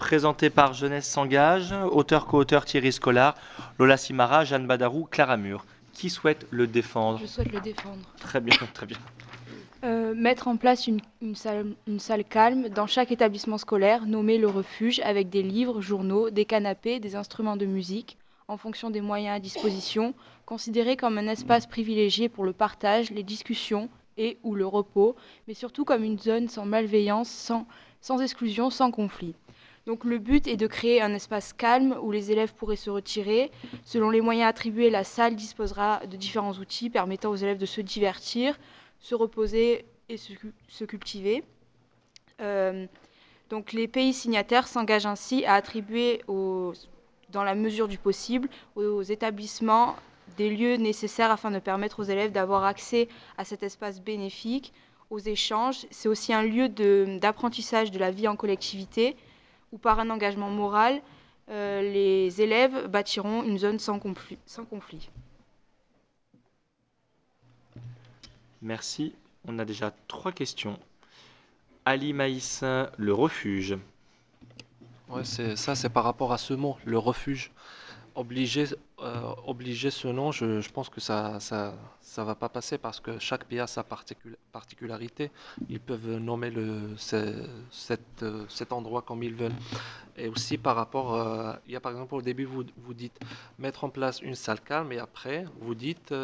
présenté par Jeunesse s'engage. Auteur co-auteur Thierry Scolar, Lola Simara, Jeanne Badarou, Clara Mur. Qui souhaite le défendre? Je souhaite le défendre. Très bien, très bien. Euh, mettre en place une, une salle, une salle calme dans chaque établissement scolaire nommé le refuge avec des livres, journaux, des canapés, des instruments de musique en fonction des moyens à disposition, considéré comme un espace privilégié pour le partage, les discussions et ou le repos, mais surtout comme une zone sans malveillance, sans, sans exclusion, sans conflit. Donc le but est de créer un espace calme où les élèves pourraient se retirer. Selon les moyens attribués, la salle disposera de différents outils permettant aux élèves de se divertir, se reposer et se, se cultiver. Euh, donc les pays signataires s'engagent ainsi à attribuer, aux- dans la mesure du possible, aux établissements des lieux nécessaires afin de permettre aux élèves d'avoir accès à cet espace bénéfique, aux échanges. C'est aussi un lieu d'apprentissage de, la vie en collectivité où par un engagement moral, euh, les élèves bâtiront une zone sans conflit. Sans conflit. Merci. On a déjà trois questions. Ali Maïs, le refuge. Ouais, c'est ça, c'est par rapport à ce mot, le refuge. Obliger, euh, obliger ce nom, je, pense que ça, ça, ça va pas passer parce que chaque pays a sa particul- particularité. Ils peuvent nommer le, ce- cette, euh, cet endroit comme ils veulent. Et aussi par rapport, euh, il y a par exemple au début vous, vous dites mettre en place une salle calme et après vous dites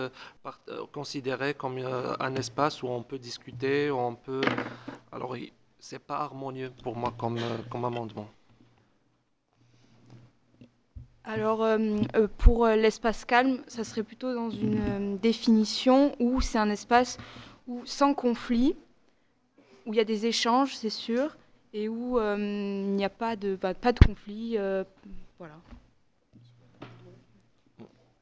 par- euh, considérer comme un espace où on peut discuter, où on peut. Alors c'est pas harmonieux pour moi comme, comme amendement. Alors, euh, euh, pour euh, l'espace calme, ça serait plutôt dans une définition où c'est un espace où, sans conflit, où il y a des échanges, c'est sûr, et où euh, il n'y a pas de, pas de conflit. euh, voilà.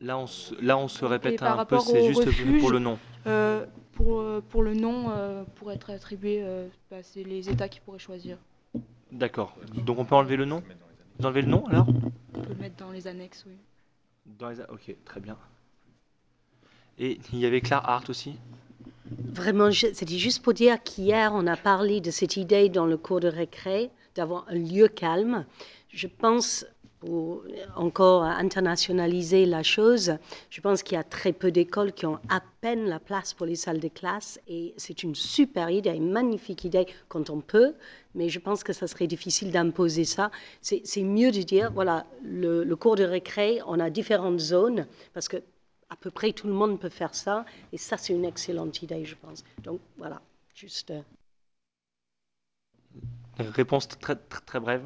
Là, on se, là, on se Et répète un peu, c'est juste refuge, pour le nom. euh, pour, pour le nom, pour être attribué, bah, c'est les États qui pourraient choisir. D'accord. Donc on peut enlever le nom? Vous enlevez le nom alors On peut le mettre dans les annexes, oui. Dans les... Ok, très bien. Et il y avait Claire Hart aussi? Vraiment, je- c'était juste pour dire qu'hier, on a parlé de cette idée dans le cours de récré, d'avoir un lieu calme. Je pense, pour encore internationaliser la chose, je pense qu'il y a très peu d'écoles qui ont à peine la place pour les salles de classe et c'est une super idée, une magnifique idée quand on peut, mais je pense que ça serait difficile d'imposer ça. C'est mieux de dire, voilà, le, le cours de récré, on a différentes zones parce que à peu près tout le monde peut faire ça, et ça, c'est une excellente idée, je pense. Donc, voilà, juste. Réponse très, très, très brève.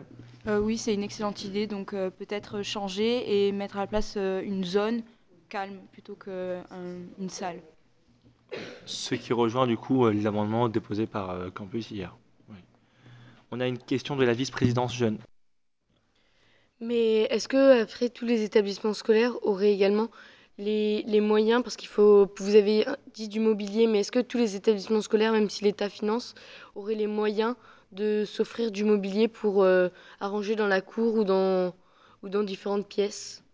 Euh, oui, c'est une excellente idée. Donc euh, peut-être changer et mettre à la place euh, une zone calme plutôt qu'une salle. Ce qui rejoint du coup euh, l'amendement déposé par euh, Campus hier. Oui. On a une question de la vice-présidence jeune. Mais est-ce que après tous les établissements scolaires auraient également les, les moyens, parce qu'il faut, vous avez dit du mobilier, mais est-ce que tous les établissements scolaires, même si l'État finance, auraient les moyens de s'offrir du mobilier pour euh, arranger dans la cour ou dans, ou dans différentes pièces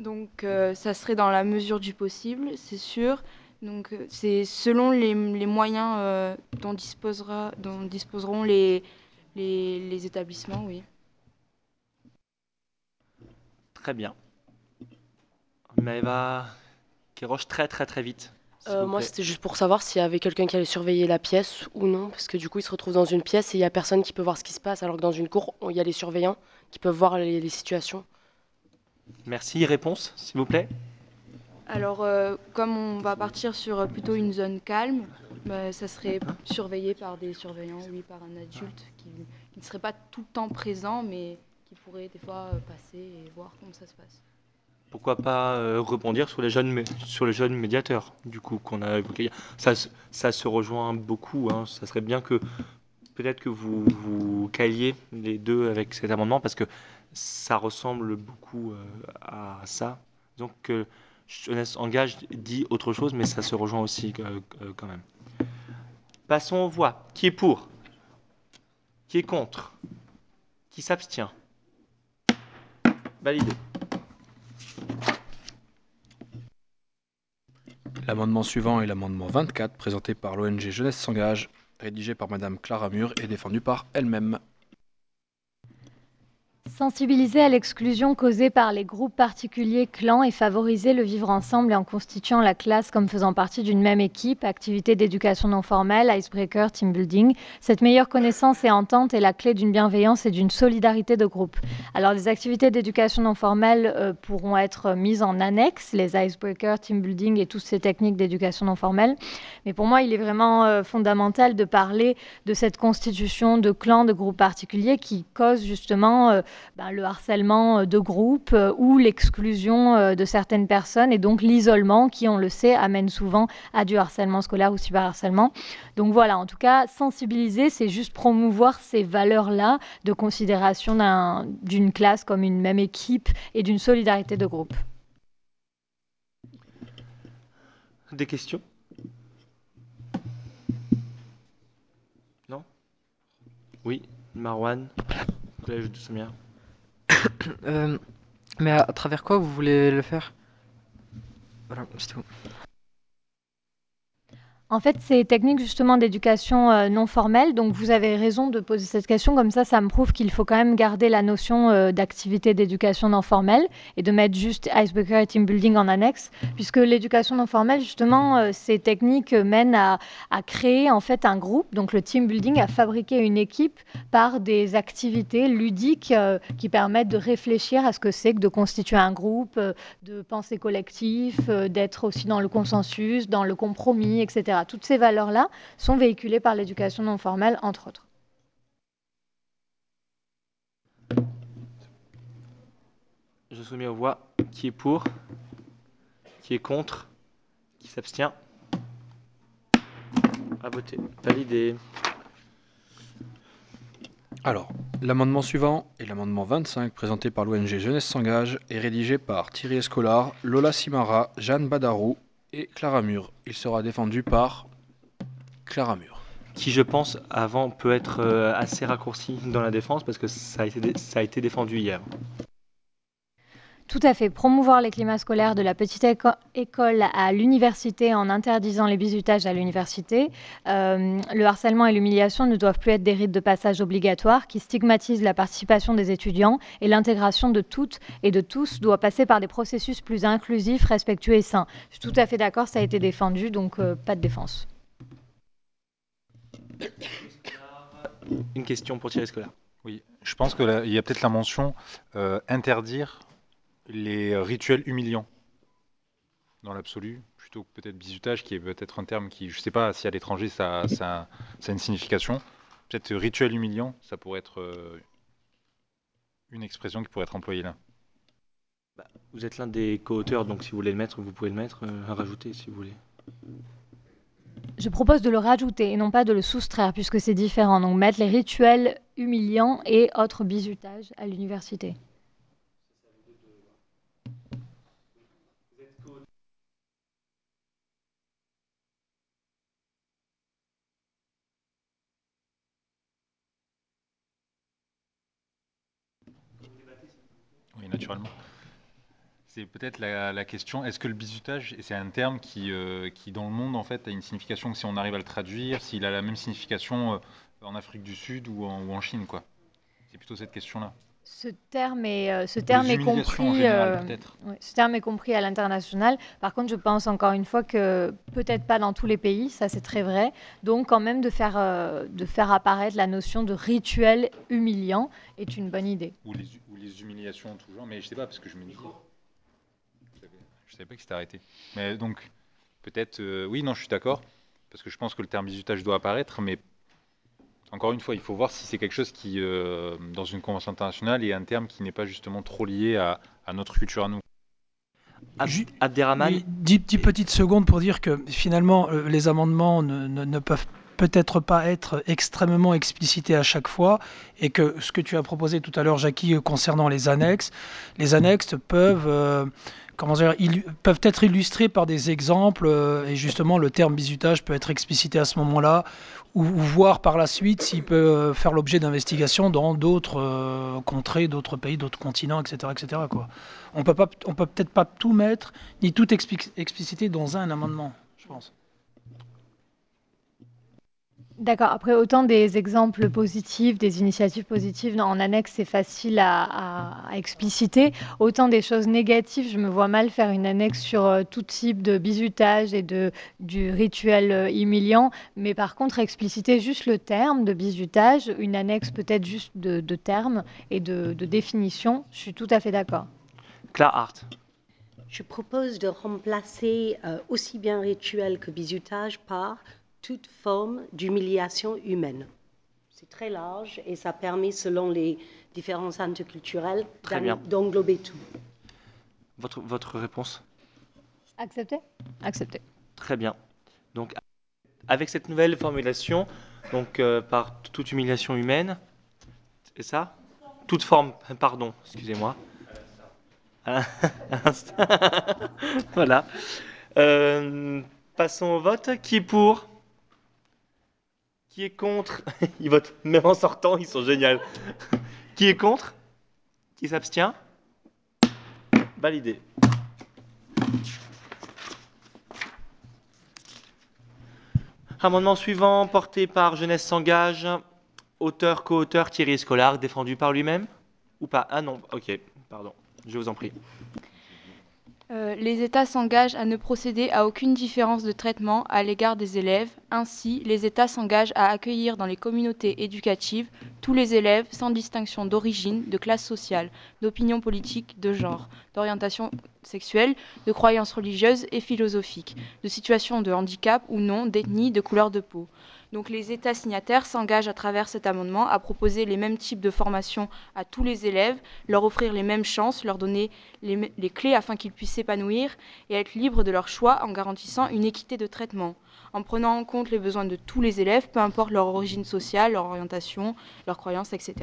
Donc euh, ça serait dans la mesure du possible, c'est sûr. Donc euh, c'est selon les, les moyens euh, dont, disposera, dont disposeront les, les, les établissements, oui. Très bien. Maëva Kéroche, très très très vite. S'il Euh, vous moi, plaît. c'était juste pour savoir s'il y avait quelqu'un qui allait surveiller la pièce ou non, parce que du coup, il se retrouve dans une pièce et il y a personne qui peut voir ce qui se passe, alors que dans une cour, on- il y a les surveillants qui peuvent voir les, les situations. Merci. Réponse, s'il vous plaît. Alors, euh, comme on va partir sur euh, plutôt une zone calme, bah, ça serait surveillé par des surveillants, oui, par un adulte qui, qui ne serait pas tout le temps présent, mais qui pourrait des fois euh, passer et voir comment ça se passe. Pourquoi pas euh, rebondir sur les jeunes, sur du coup, qu'on a évoqué. Ça, ça se rejoint beaucoup. Hein. Ça serait bien que peut-être que vous, vous caliez les deux avec cet amendement parce que ça ressemble beaucoup euh, à ça. Donc, euh, Jeunesse Engage dit autre chose, mais ça se rejoint aussi euh, quand même. Passons aux voix. Qui est pour? Qui est contre? Qui s'abstient? Validé. L'amendement suivant est l'amendement 24, présenté par l'ONG Jeunesse s'engage, rédigé par Madame Clara Mur et défendu par elle-même. Sensibiliser à l'exclusion causée par les groupes particuliers clans et favoriser le vivre ensemble en constituant la classe comme faisant partie d'une même équipe, activité d'éducation non formelle, icebreaker, team building. Cette meilleure connaissance et entente est la clé d'une bienveillance et d'une solidarité de groupe. Alors les activités d'éducation non formelle euh, pourront être mises en annexe, les icebreakers, team building et toutes ces techniques d'éducation non formelle. Mais pour moi, il est vraiment euh, fondamental de parler de cette constitution de clans, de groupes particuliers qui causent justement euh, ben, le harcèlement euh, de groupe euh, ou l'exclusion euh, de certaines personnes et donc l'isolement qui, on le sait, amène souvent à du harcèlement scolaire ou cyberharcèlement. Donc voilà, en tout cas, sensibiliser, c'est juste promouvoir ces valeurs-là de considération d'un- d'une classe comme une même équipe et d'une solidarité de groupe. Des questions? Non? Oui, Marwan, collège de. Euh, mais à, à travers quoi vous voulez le faire? Voilà, c'est tout. En fait, c'est techniques justement d'éducation euh, non formelle. Donc, vous avez raison de poser cette question. Comme ça, ça me prouve qu'il faut quand même garder la notion euh, d'activité d'éducation non formelle et de mettre juste icebreaker et team building en annexe, puisque l'éducation non formelle, justement, euh, ces techniques mènent à, créer en fait un groupe, donc le team building, à fabriquer une équipe par des activités ludiques qui permettent de réfléchir à ce que c'est que de constituer un groupe, de penser collectif, d'être aussi dans le consensus, dans le compromis, etc. Toutes ces valeurs-là sont véhiculées par l'éducation non formelle, entre autres. Je soumets aux voix. Qui est pour Qui est contre Qui s'abstient À voter. Validé. Alors, l'amendement suivant est l'amendement 25, présenté par l'ONG Jeunesse s'engage et rédigé par Thierry Escolar, Lola Simara, Jeanne Badarou et Clara Mur. Il sera défendu par Clara Mur. Qui, je pense, avant peut être euh, assez raccourci dans la défense parce que ça a été, dé- ça a été défendu hier. Tout à fait. Promouvoir les climats scolaires de la petite éco- école à l'université en interdisant les bisutages à l'université. Euh, le harcèlement et l'humiliation ne doivent plus être des rites de passage obligatoires qui stigmatisent la participation des étudiants et l'intégration de toutes et de tous doit passer par des processus plus inclusifs, respectueux et sains. Je suis tout à fait d'accord, ça a été défendu, donc euh, pas de défense. Une question pour Thierry Scolaire. Oui, je pense qu'il y a peut-être la mention euh, interdire les rituels humiliants dans l'absolu, plutôt que peut-être bizutage, qui est peut-être un terme qui, je ne sais pas si à l'étranger ça, ça, ça a une signification. Peut-être rituel humiliant, ça pourrait être euh, une expression qui pourrait être employée là. Vous êtes l'un des co-auteurs, donc si vous voulez le mettre, vous pouvez le mettre, euh, à rajouter si vous voulez. Je propose de le rajouter et non pas de le soustraire puisque c'est différent. Donc mettre les rituels humiliants et autres bizutages à l'université. Naturellement. C'est peut-être la, question, est-ce que le bizutage, et c'est un terme qui, euh, qui dans le monde en fait a une signification que si on arrive à le traduire, s'il a la même signification euh, en Afrique du Sud ou en, ou en Chine, quoi? C'est plutôt cette question-là. Ce terme est, euh, ce terme est humiliations en compris, général, euh, ouais, ce terme est compris à l'international. Par contre, je pense encore une fois que peut-être pas dans tous les pays, ça c'est très vrai. Donc, quand même, de faire, euh, de faire apparaître la notion de rituel humiliant est une bonne idée. Ou les, ou les humiliations en tout genre, mais je sais pas, parce que je me dis. Je savais, je savais pas que c'était arrêté. Mais donc, peut-être. oui, non, je suis d'accord, parce que je pense que le terme bizutage doit apparaître, mais encore une fois, il faut voir si c'est quelque chose qui, euh, dans une convention internationale, est un terme qui n'est pas justement trop lié à, à notre culture à nous. Abderrahman, Oui, dix, dix petites secondes pour dire que finalement, euh, les amendements ne, ne- ne peuvent peut-être pas être extrêmement explicités à chaque fois et que ce que tu as proposé tout à l'heure, Jackie, euh, concernant les annexes, les annexes peuvent, euh, comment dire, illu- peuvent être illustrées par des exemples euh, et justement le terme bizutage peut être explicité à ce moment-là ou, voir par la suite s'il peut euh, faire l'objet d'investigations dans d'autres euh, contrées, d'autres pays, d'autres continents, etc., etc. On peut on peut peut-être pas tout mettre ni tout expli- expliciter dans un amendement, je pense. D'accord. Après, autant des exemples positifs, des initiatives positives non, en annexe, c'est facile à, à- à expliciter. Autant des choses négatives, je me vois mal faire une annexe sur euh, tout type de bizutage et de, du rituel euh, humiliant. Mais par contre, expliciter juste le terme de bizutage, une annexe peut-être juste de, de termes et de, de définition, je suis tout à fait d'accord. Claire Hart. Je propose de remplacer euh, aussi bien rituel que bizutage par toute forme d'humiliation humaine. C'est très large et ça permet, selon les différences interculturelles, Très d'en- bien. d'englober tout. Votre, votre réponse? Accepté Accepté. Très bien. Donc, avec cette nouvelle formulation, donc euh, par toute humiliation humaine, c'est ça? Toute forme, pardon, excusez-moi. À l'instant. voilà. Euh, passons au vote. Qui est pour? Qui est contre Ils votent même en sortant, ils sont géniaux. Qui est contre Qui s'abstient Validé. Amendement suivant, porté par Jeunesse s'engage, auteur, co-auteur Thierry Escolar, défendu par lui-même Ou pas? Ah non, ok, pardon, je vous en prie. Euh, les États s'engagent à ne procéder à aucune différence de traitement à l'égard des élèves. Ainsi, les États s'engagent à accueillir dans les communautés éducatives tous les élèves sans distinction d'origine, de classe sociale, d'opinion politique, de genre, d'orientation sexuelle, de croyances religieuses et philosophiques, de situation de handicap ou non, d'ethnie, de couleur de peau. Donc les États signataires s'engagent à travers cet amendement à proposer les mêmes types de formations à tous les élèves, leur offrir les mêmes chances, leur donner les, clés afin qu'ils puissent s'épanouir et être libres de leur choix en garantissant une équité de traitement, en prenant en compte les besoins de tous les élèves, peu importe leur origine sociale, leur orientation, leurs croyances, etc.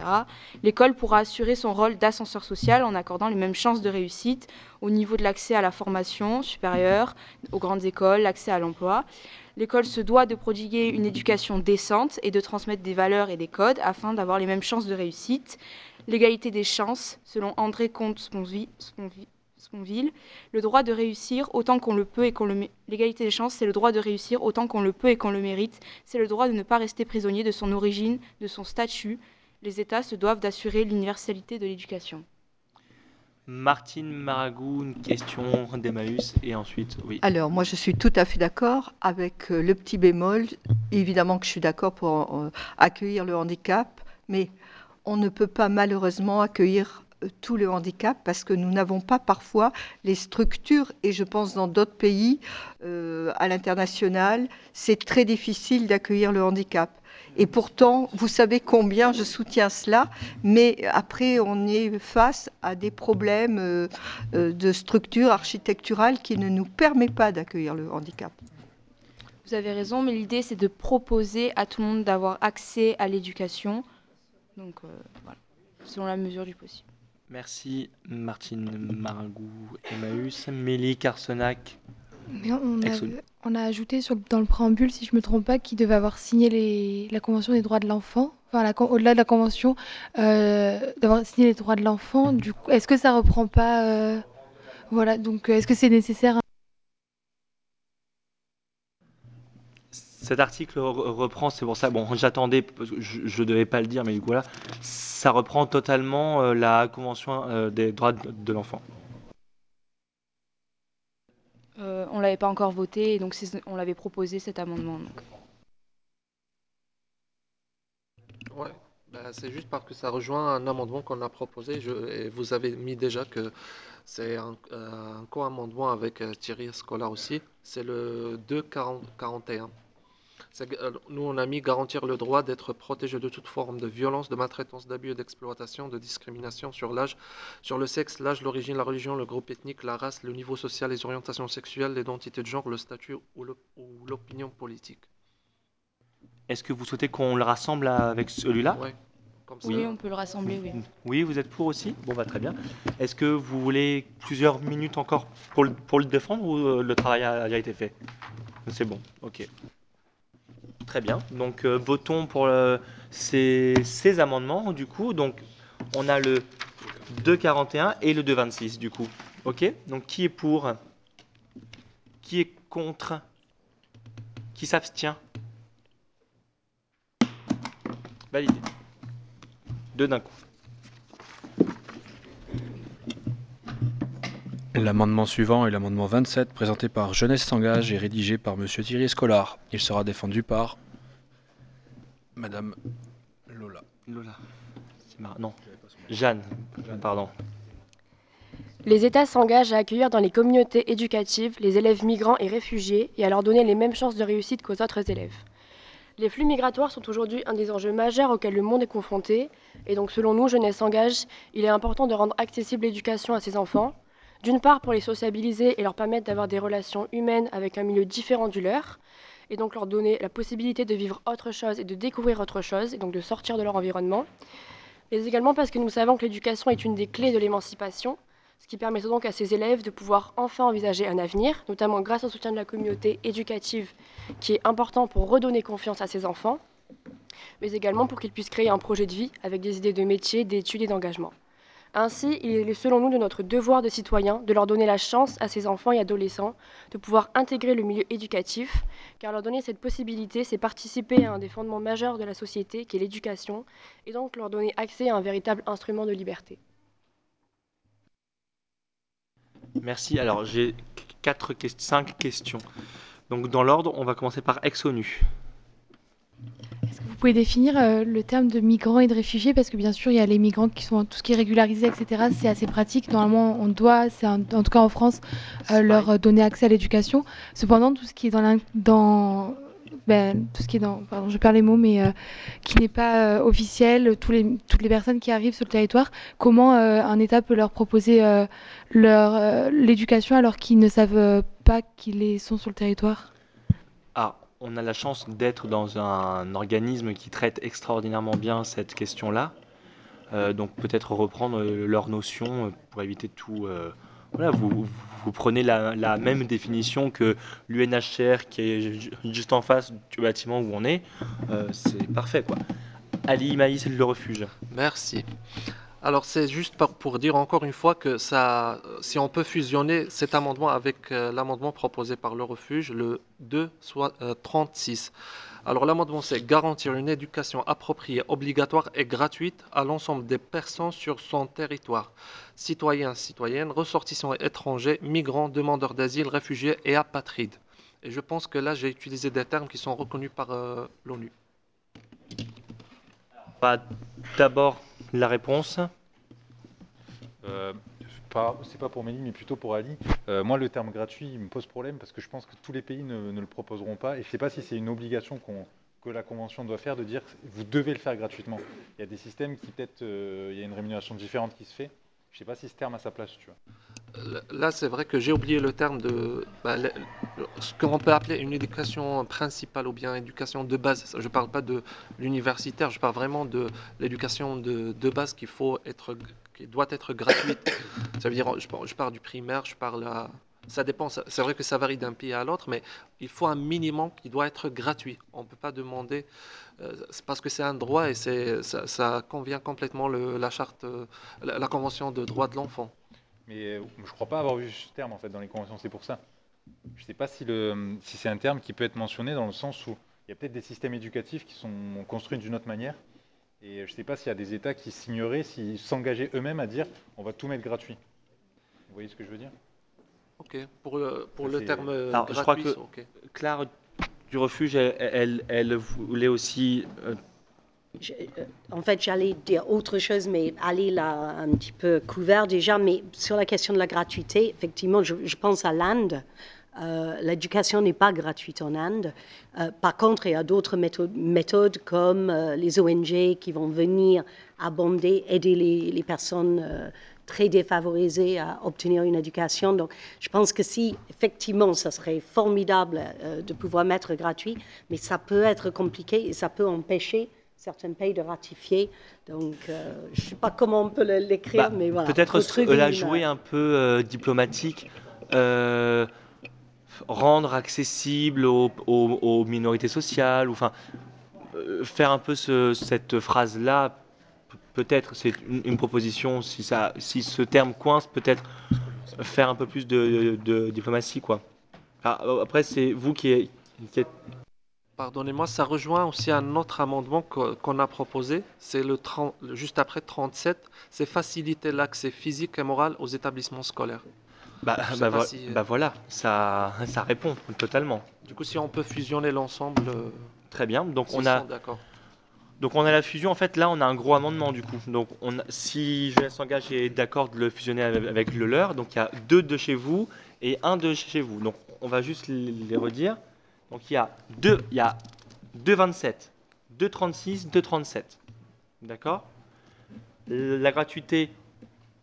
L'école pourra assurer son rôle d'ascenseur social en accordant les mêmes chances de réussite au niveau de l'accès à la formation supérieure, aux grandes écoles, l'accès à l'emploi. L'école se doit de prodiguer une éducation décente et de transmettre des valeurs et des codes afin d'avoir les mêmes chances de réussite. L'égalité des chances, selon André Comte-Sponvi- Sponvi- Sponville, le droit de réussir autant qu'on le peut et qu'on le l'égalité des chances, c'est le droit de réussir autant qu'on le peut et qu'on le mérite. C'est le droit de ne pas rester prisonnier de son origine, de son statut. Les États se doivent d'assurer l'universalité de l'éducation. Martine Maragou, une question d'Emmaüs, et ensuite, oui. Alors, moi, je suis tout à fait d'accord avec euh, le petit bémol. Évidemment que je suis d'accord pour euh, accueillir le handicap, mais on ne peut pas malheureusement accueillir tout le handicap parce que nous n'avons pas parfois les structures, et je pense dans d'autres pays, euh, à l'international, c'est très difficile d'accueillir le handicap. Et pourtant, vous savez combien je soutiens cela, mais après, on est face à des problèmes euh, euh, de structure architecturale qui ne nous permet pas d'accueillir le handicap. Vous avez raison, mais l'idée c'est de proposer à tout le monde d'avoir accès à l'éducation. Donc euh, voilà, selon la mesure du possible. Merci Martine Maragou, Emmaüs, Mélie Carsenac. Mais on a, Exo- on a ajouté sur, dans le préambule, si je ne me trompe pas, qu'il devait avoir signé les, la Convention des droits de l'enfant. Enfin, la con- au-delà de la Convention, euh, d'avoir signé les droits de l'enfant. Du coup, est-ce que ça reprend pas euh, Voilà, donc euh, est-ce que c'est nécessaire cet article re- reprend, c'est pour ça, bon, j'attendais, parce que je ne devais pas le dire, mais du coup là, ça reprend totalement euh, la Convention euh, des droits de, de l'enfant. Euh, on l'avait pas encore voté, et donc on l'avait proposé cet amendement. donc. Ouais, bah, c'est juste parce que ça rejoint un amendement qu'on a proposé. Je, et vous avez mis déjà que c'est un, euh, un co-amendement avec euh, Thierry Scola aussi. C'est le 241. C'est- Nous, on a mis garantir le droit d'être protégé de toute forme de violence, de maltraitance, d'abus et d'exploitation, de discrimination sur l'âge, sur le sexe, l'âge, l'origine, la religion, le groupe ethnique, la race, le niveau social, les orientations sexuelles, l'identité de genre, le statut ou l'opinion politique. Est-ce que vous souhaitez qu'on le rassemble avec celui-là? Ouais, comme ça. Oui, on peut le rassembler, oui. Oui, vous êtes pour aussi? Bon, bah très bien. Est-ce que vous voulez plusieurs minutes encore pour le, pour le défendre ou euh, le travail a, a été fait? C'est bon, ok. Très bien. Donc, euh, votons pour euh, ces, amendements, du coup. Donc, on a le 2,41 et le 2,26, du coup. Ok? Donc, qui est pour? Qui est contre? Qui s'abstient? Validé. Deux d'un coup. L'amendement suivant est l'amendement 27, présenté par Jeunesse s'engage et rédigé par Monsieur Thierry Escolar. Il sera défendu par Madame Lola. Lola. C'est marrant. Non. Jeanne. Pardon. Les États s'engagent à accueillir dans les communautés éducatives les élèves migrants et réfugiés et à leur donner les mêmes chances de réussite qu'aux autres élèves. Les flux migratoires sont aujourd'hui un des enjeux majeurs auxquels le monde est confronté, et donc selon nous, Jeunesse s'engage, il est important de rendre accessible l'éducation à ces enfants, d'une part pour les sociabiliser et leur permettre d'avoir des relations humaines avec un milieu différent du leur, et donc leur donner la possibilité de vivre autre chose et de découvrir autre chose, et donc de sortir de leur environnement, mais également parce que nous savons que l'éducation est une des clés de l'émancipation, ce qui permet donc à ces élèves de pouvoir enfin envisager un avenir, notamment grâce au soutien de la communauté éducative qui est important pour redonner confiance à ces enfants, mais également pour qu'ils puissent créer un projet de vie avec des idées de métier, d'études et d'engagement. Ainsi, il est selon nous de notre devoir de citoyen de leur donner la chance à ces enfants et adolescents de pouvoir intégrer le milieu éducatif, car leur donner cette possibilité, c'est participer à un des fondements majeurs de la société qui est l'éducation, et donc leur donner accès à un véritable instrument de liberté. Merci. Alors, j'ai quatre, ques- cinq questions. Donc, dans l'ordre, on va commencer par ex-ONU. Vous pouvez définir euh, le terme de migrants et de réfugiés parce que bien sûr il y a les migrants qui sont tout ce qui est régularisé etc c'est assez pratique. Normalement on doit c'est un- en tout cas en France euh, leur euh, donner accès à l'éducation. Cependant tout ce qui est dans dans ben, tout ce qui est dans pardon je perds les mots mais euh, qui n'est pas officiel tous les toutes les personnes qui arrivent sur le territoire comment un État peut leur proposer leur l'éducation alors qu'ils ne savent pas qu'ils sont sur le territoire? On a la chance d'être dans un organisme qui traite extraordinairement bien cette question-là. Euh, donc peut-être reprendre euh, leurs notions euh, pour éviter tout. voilà, vous, prenez la, même définition que l'UNHCR qui est ju- juste en face du bâtiment où on est. C'est parfait quoi. Ali Maïs, le refuge. Merci. Alors c'est juste pour dire encore une fois que ça, euh, si on peut fusionner cet amendement avec euh, l'amendement proposé par le refuge, le 2 soit, euh, 36. Alors l'amendement c'est garantir une éducation appropriée, obligatoire et gratuite à l'ensemble des personnes sur son territoire, citoyens, citoyennes, ressortissants et étrangers, migrants, demandeurs d'asile, réfugiés et apatrides. Et je pense que là j'ai utilisé des termes qui sont reconnus par euh, l'ONU. D'abord la réponse. Euh, c'est pas pour Mélie, mais plutôt pour Ali. Euh, moi, le terme gratuit, me pose problème parce que je pense que tous les pays ne, ne le proposeront pas. Et je sais pas si c'est une obligation que la Convention doit faire de dire vous devez le faire gratuitement. Il y a des systèmes qui, peut-être, euh, il y a une rémunération différente qui se fait. Je sais pas si ce terme a sa place, vois. Là, c'est vrai que j'ai oublié le terme de bah, le- ce qu'on peut appeler une éducation principale ou bien éducation de base. Je ne parle pas de l'universitaire, je parle vraiment de l'éducation de, base faut être, qui doit être gratuite. Ça veut dire, je, je parle du primaire, je parle à, ça dépend. C'est vrai que ça varie d'un pays à l'autre, mais il faut un minimum qui doit être gratuit. On ne peut pas demander euh, parce que c'est un droit et ça, ça convient complètement le- la charte, la, convention de droits de l'enfant. Mais euh, je crois pas avoir vu ce terme en fait dans les conventions, c'est pour ça. Je sais pas si, si c'est un terme qui peut être mentionné dans le sens où il y a peut-être des systèmes éducatifs qui sont construits d'une autre manière. Et je ne sais pas s'il y a des États qui signeraient, s'ils s'engageaient eux-mêmes à dire on va tout mettre gratuit. Vous voyez ce que je veux dire? Ok, pour le, pour le terme euh, Alors, je crois que ok. Claire du refuge, elle, elle, elle voulait aussi. euh, Je- euh, en fait, j'allais dire autre chose, mais Ali l'a un petit peu couvert déjà. Mais sur la question de la gratuité, effectivement, je, je pense à l'Inde. Euh, L'éducation n'est pas gratuite en Inde. Euh, par contre, il y a d'autres méthodes, méthodes comme euh, les ONG qui vont venir abonder, aider les, les personnes euh, très défavorisées à obtenir une éducation. Donc, je pense que si, effectivement, ça serait formidable euh, de pouvoir mettre gratuit, mais ça peut être compliqué et ça peut empêcher certains pays de ratifier. Donc, euh, je ne sais pas comment on peut l'écrire, bah, mais voilà. Peut-être la jouer un peu euh, diplomatique, euh, rendre accessible aux, aux- aux minorités sociales, ou enfin euh, faire un peu ce- cette phrase-là. Peut-être, c'est une, une proposition. Si ça, si ce terme coince, peut-être faire un peu plus de, de diplomatie, quoi. Ah, Après, c'est vous qui, est- qui êtes Pardonnez-moi, ça rejoint aussi un autre amendement qu'on a proposé, c'est le 30 le- juste après 37, c'est faciliter l'accès physique et moral aux établissements scolaires. Bah, bah, pas vo- si, euh, bah voilà, ça, ça répond totalement. Du coup, si on peut fusionner l'ensemble, euh, Très bien. Donc on a. donc on a la fusion. En fait, là, on a un gros amendement du coup. Donc on a- si Jeunesse s'engage est d'accord de le fusionner avec, le leur, donc il y a deux de chez vous et un de chez vous. Donc on va juste les, redire. Donc il y a deux, il y a 2,27, 2,36, 2,37. D'accord? La gratuité,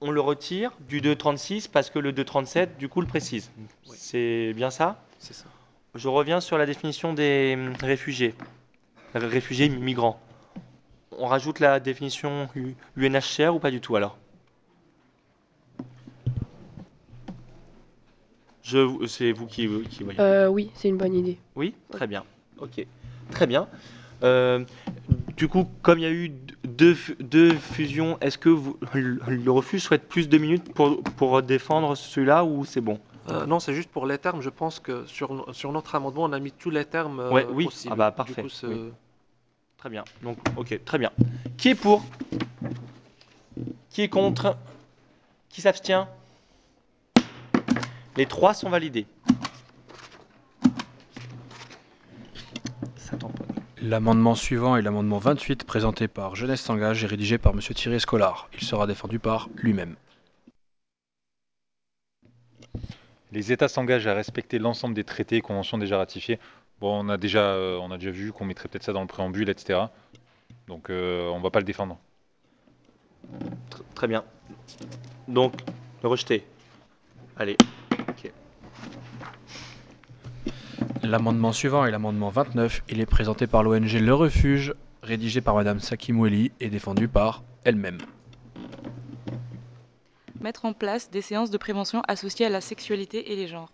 on le retire du 2,36 parce que le 2,37 du coup le précise. C'est bien ça? C'est ça. Je reviens sur la définition des hum, réfugiés, Ré- réfugiés migrants. On rajoute la définition UNHCR ou pas du tout alors? Je, c'est vous qui, qui voyez. Euh, oui, c'est une bonne idée. Oui, très bien. Ok, très bien. Euh, du coup, comme il y a eu deux, fu- deux fusions, est-ce que vous, le refuge souhaite plus de minutes pour, pour défendre celui-là ou c'est bon? Euh, non, c'est juste pour les termes. Je pense que sur, sur notre amendement, on a mis tous les termes euh, Ouais, oui. possibles. Ah bah Du parfait. coup, c'est- oui. Très bien. Donc, ok, très bien. Qui est pour? Qui est contre? Qui s'abstient? Les trois sont validés. L'amendement suivant est l'amendement 28 présenté par Jeunesse s'engage et rédigé par Monsieur Thierry Scolar. Il sera défendu par lui-même. Les États s'engagent à respecter l'ensemble des traités et conventions déjà ratifiés. Bon, on a déjà, euh, on a déjà vu qu'on mettrait peut-être ça dans le préambule, etc. Donc, euh, on va pas le défendre. Tr- Très bien. Donc, rejeté. Allez. Ok. L'amendement suivant est l'amendement 29. Il est présenté par l'ONG Le Refuge, rédigé par Madame Sakimweli et défendu par elle-même. mettre en place des séances de prévention associées à la sexualité et les genres.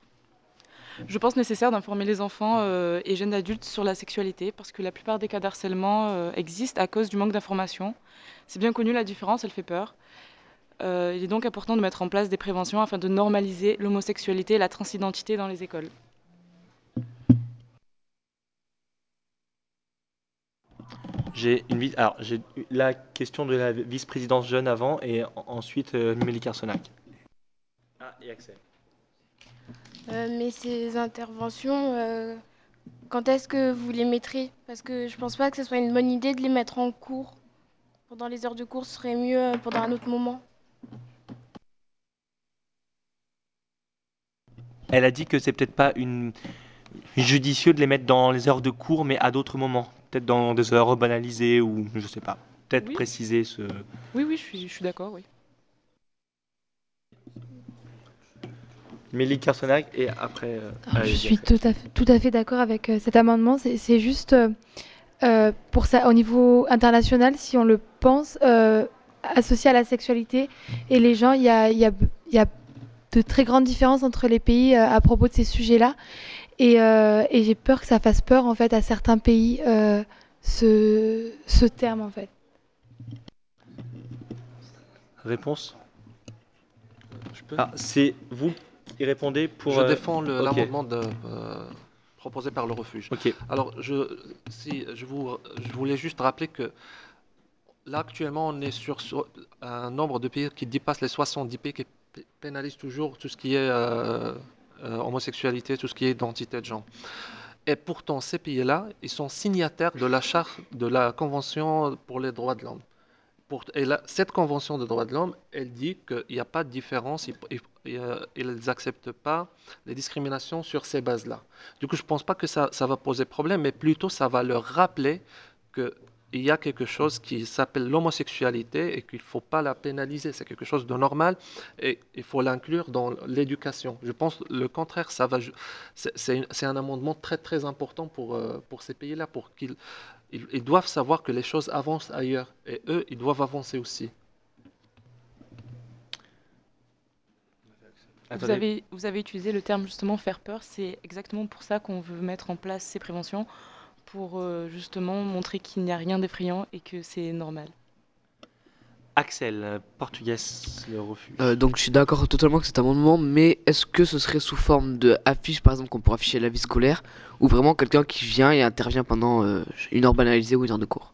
Je pense nécessaire d'informer les enfants euh, et jeunes adultes sur la sexualité parce que la plupart des cas d'harcèlement euh, existent à cause du manque d'information. C'est bien connu la différence, elle fait peur. Euh, il est donc important de mettre en place des préventions afin de normaliser l'homosexualité et la transidentité dans les écoles. J'ai une vis- alors j'ai eu la question de la vice-présidence jeune avant et en- ensuite euh, Mélie Carsonac. Ah et Axel. Euh, mais ces interventions, euh, quand est-ce que vous les mettrez? Parce que je pense pas que ce soit une bonne idée de les mettre en cours. Pendant les heures de cours, ce serait mieux euh, pendant un autre moment. Elle a dit que c'est peut-être pas une judicieux de les mettre dans les heures de cours, mais à d'autres moments, peut-être dans des heures banalisées ou je sais pas. Peut-être Oui. préciser ce. Oui, oui, je suis, je suis d'accord, oui. Mélie Carsonac et après. euh, Alors, allez, je suis tout à fait, tout à fait d'accord avec euh, cet amendement. C'est c'est juste euh, pour ça, au niveau international, si on le pense, euh, associé à la sexualité et les gens, il y a, il y a- il y a de très grandes différences entre les pays euh, à propos de ces sujets-là. Et, euh, et j'ai peur que ça fasse peur en fait à certains pays euh, ce, ce terme en fait. Réponse? Je peux? Ah, c'est vous pour. Je euh, défends l'amendement de, euh, proposé par le refuge. Alors, je, si, je, vous, je voulais juste rappeler que là, actuellement, on est sur, sur un nombre de pays qui dépasse les 70 pays qui pénalisent toujours tout ce qui est euh, euh, homosexualité, tout ce qui est identité de genre. Et pourtant, ces pays-là, ils sont signataires de la charte de la Convention pour les droits de l'homme. Et cette Convention des droits de l'homme, elle dit qu'il n'y a pas de différence, euh, ils n'acceptent pas les discriminations sur ces bases-là. Du coup, je ne pense pas que ça, va poser problème, mais plutôt ça va leur rappeler qu'il y a quelque chose qui s'appelle l'homosexualité et qu'il ne faut pas la pénaliser. C'est quelque chose de normal et il faut l'inclure dans l'éducation. Je pense le contraire, ça va, c'est un amendement très très important pour, euh, pour ces pays-là, pour qu'ils ils, ils doivent savoir que les choses avancent ailleurs et eux, ils doivent avancer aussi. Vous Attendez. avez, vous avez utilisé le terme justement faire peur, c'est exactement pour ça qu'on veut mettre en place ces préventions, pour euh, justement montrer qu'il n'y a rien d'effrayant et que c'est normal. Axel, euh, portugais, le refuge. Euh, donc je suis d'accord totalement avec cet amendement, mais est-ce que ce serait sous forme de affiche, par exemple, qu'on pourrait afficher la vie scolaire, ou vraiment quelqu'un qui vient et intervient pendant euh, une heure banalisée ou une heure de cours?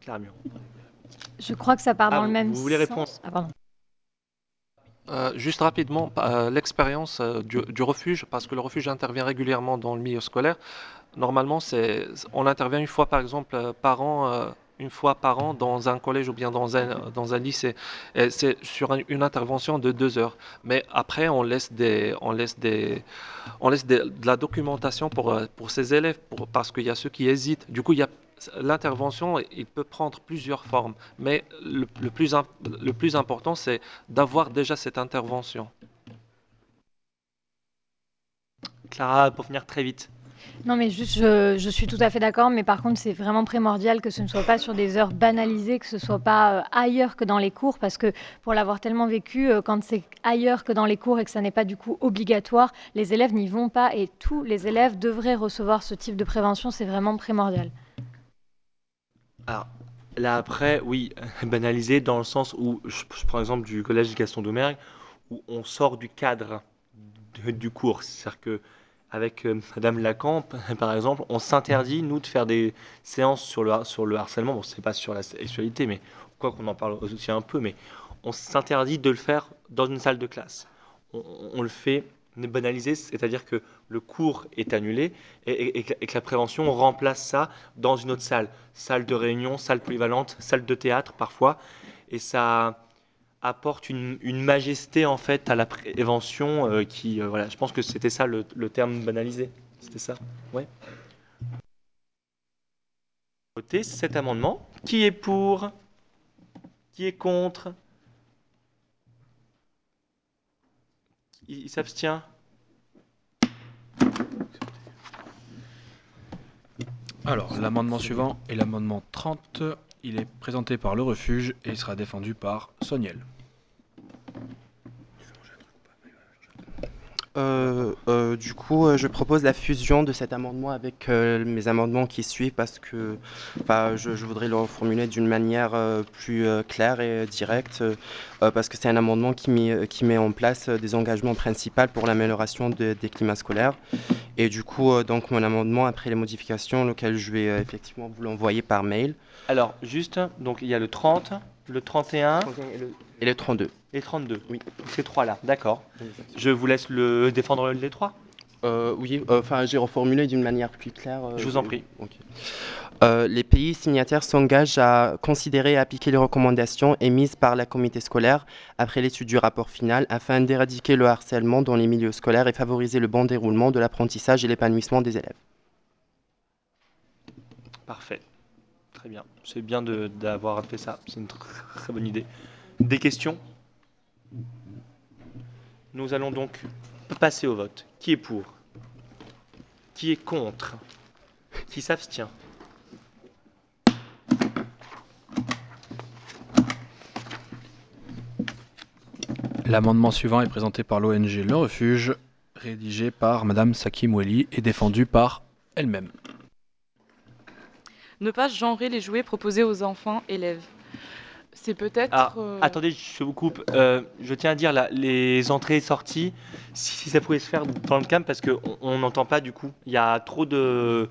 Clara. Je crois que ça part Ah, dans vous- le même vous voulez sens. répondre? Ah, pardon. Euh, juste rapidement, euh, l'expérience euh, du, refuge, parce que le refuge intervient régulièrement dans le milieu scolaire. Normalement, on intervient une fois, par exemple, par an, une fois par an dans un collège ou bien dans un, dans un lycée. C'est sur un- une intervention de deux heures. Mais après, on laisse des, on laisse des, on laisse de la documentation pour, ces élèves, parce qu'il y a ceux qui hésitent. Du coup, il y a l'intervention, il peut prendre plusieurs formes. Mais le, le plus, le plus important, c'est d'avoir déjà cette intervention. Clara, pour finir très vite. Non, mais juste, je, je suis tout à fait d'accord, mais par contre, c'est vraiment primordial que ce ne soit pas sur des heures banalisées, que ce soit pas euh, ailleurs que dans les cours, parce que pour l'avoir tellement vécu, euh, quand c'est ailleurs que dans les cours et que ça n'est pas du coup obligatoire, les élèves n'y vont pas et tous les élèves devraient recevoir ce type de prévention, c'est vraiment primordial. Alors, là après, oui, banalisé dans le sens où, je, je prends l'exemple du collège Gaston Doumergue, où on sort du cadre du cours. C'est-à-dire que avec euh, Madame Lacan, par exemple, on s'interdit, nous, de faire des séances sur le, harcèlement. Bon, c'est pas sur la sexualité, mais quoi qu'on en parle aussi un peu, mais on s'interdit de le faire dans une salle de classe. On le fait banalisé, c'est-à-dire que le cours est annulé et, que, la prévention remplace ça dans une autre salle. Salle de réunion, salle polyvalente, salle de théâtre parfois. Et ça apporte une, une majesté en fait à la prévention euh, qui, euh, voilà, je pense que c'était ça le, le terme banalisé. C'était ça Ouais. Voter cet amendement. Qui est pour? Qui est contre? Il, s'abstient Alors, l'amendement suivant est l'amendement 30. Il est présenté par le refuge et il sera défendu par Soniel. Euh, euh, du coup, euh, je propose la fusion de cet amendement avec mes amendements qui suivent parce que je, voudrais le reformuler d'une manière plus claire et directe parce que c'est un amendement qui met, qui met en place des engagements principaux pour l'amélioration de- des climats scolaires. Et du coup, donc mon amendement, après les modifications, lequel je vais effectivement vous l'envoyer par mail. Alors, juste, donc il y a le 30, le 31 Et le 32. et 32. Oui. Ces trois-là, d'accord. Je vous laisse le défendre les trois? Euh, oui, euh, enfin j'ai reformulé d'une manière plus claire. euh, Je vous en prie. les pays signataires s'engagent à considérer et appliquer les recommandations émises par la comité scolaire après l'étude du rapport final afin d'éradiquer le harcèlement dans les milieux scolaires et favoriser le bon déroulement de l'apprentissage et l'épanouissement des élèves. Parfait. Très bien. C'est bien d'avoir fait ça. C'est une tr- très bonne idée. Des questions? Nous allons donc passer au vote. Qui est pour? Qui est contre? Qui s'abstient? L'amendement suivant est présenté par l'ONG Le Refuge, rédigé par Madame Saki Mweli et défendu par elle-même. Ne pas genrer les jouets proposés aux enfants élèves. C'est peut-être. Ah, euh, attendez, je vous coupe. Euh, je tiens à dire là, les entrées et sorties, si, si ça pouvait se faire dans le calme, parce qu'on on n'entend pas du coup. Il y a trop de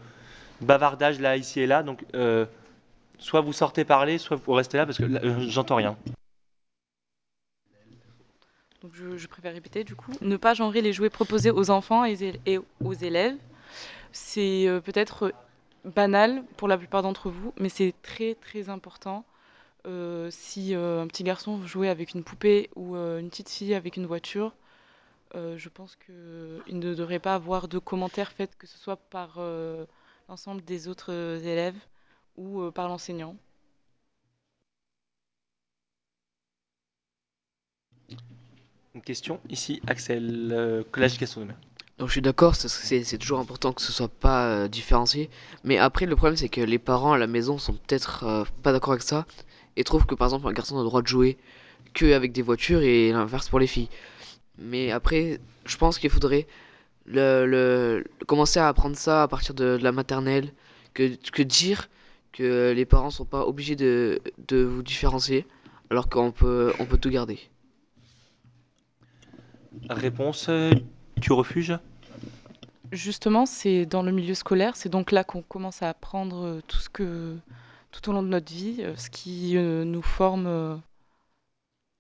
bavardage là, ici et là. Donc, euh, soit vous sortez parler, soit vous restez là, parce que j'entends rien. Donc je, je préfère répéter du coup. Ne pas genrer les jouets proposés aux enfants et, aux élèves. C'est peut-être banal pour la plupart d'entre vous, mais c'est très très important. Euh, si euh, un petit garçon jouer avec une poupée ou euh, une petite fille avec une voiture, je pense qu'il ne devrait pas avoir de commentaires faits, que ce soit par l'ensemble des autres élèves ou par l'enseignant. Une question ici, Axel, collège Gaston Je suis d'accord, c'est- toujours important que ce soit pas euh, différencié. Mais après, le problème, c'est que les parents à la maison sont peut-être euh, pas d'accord avec ça et trouvent que par exemple un garçon a le droit de jouer que avec des voitures et l'inverse pour les filles. Mais après, je pense qu'il faudrait le, commencer à apprendre ça à partir de, la maternelle, que, dire que les parents sont pas obligés de, de vous différencier alors qu'on peut, on peut tout garder. Réponse euh, du refuge Justement, c'est dans le milieu scolaire, c'est donc là qu'on commence à apprendre euh, tout ce que, tout au long de notre vie, euh, ce qui euh, nous forme.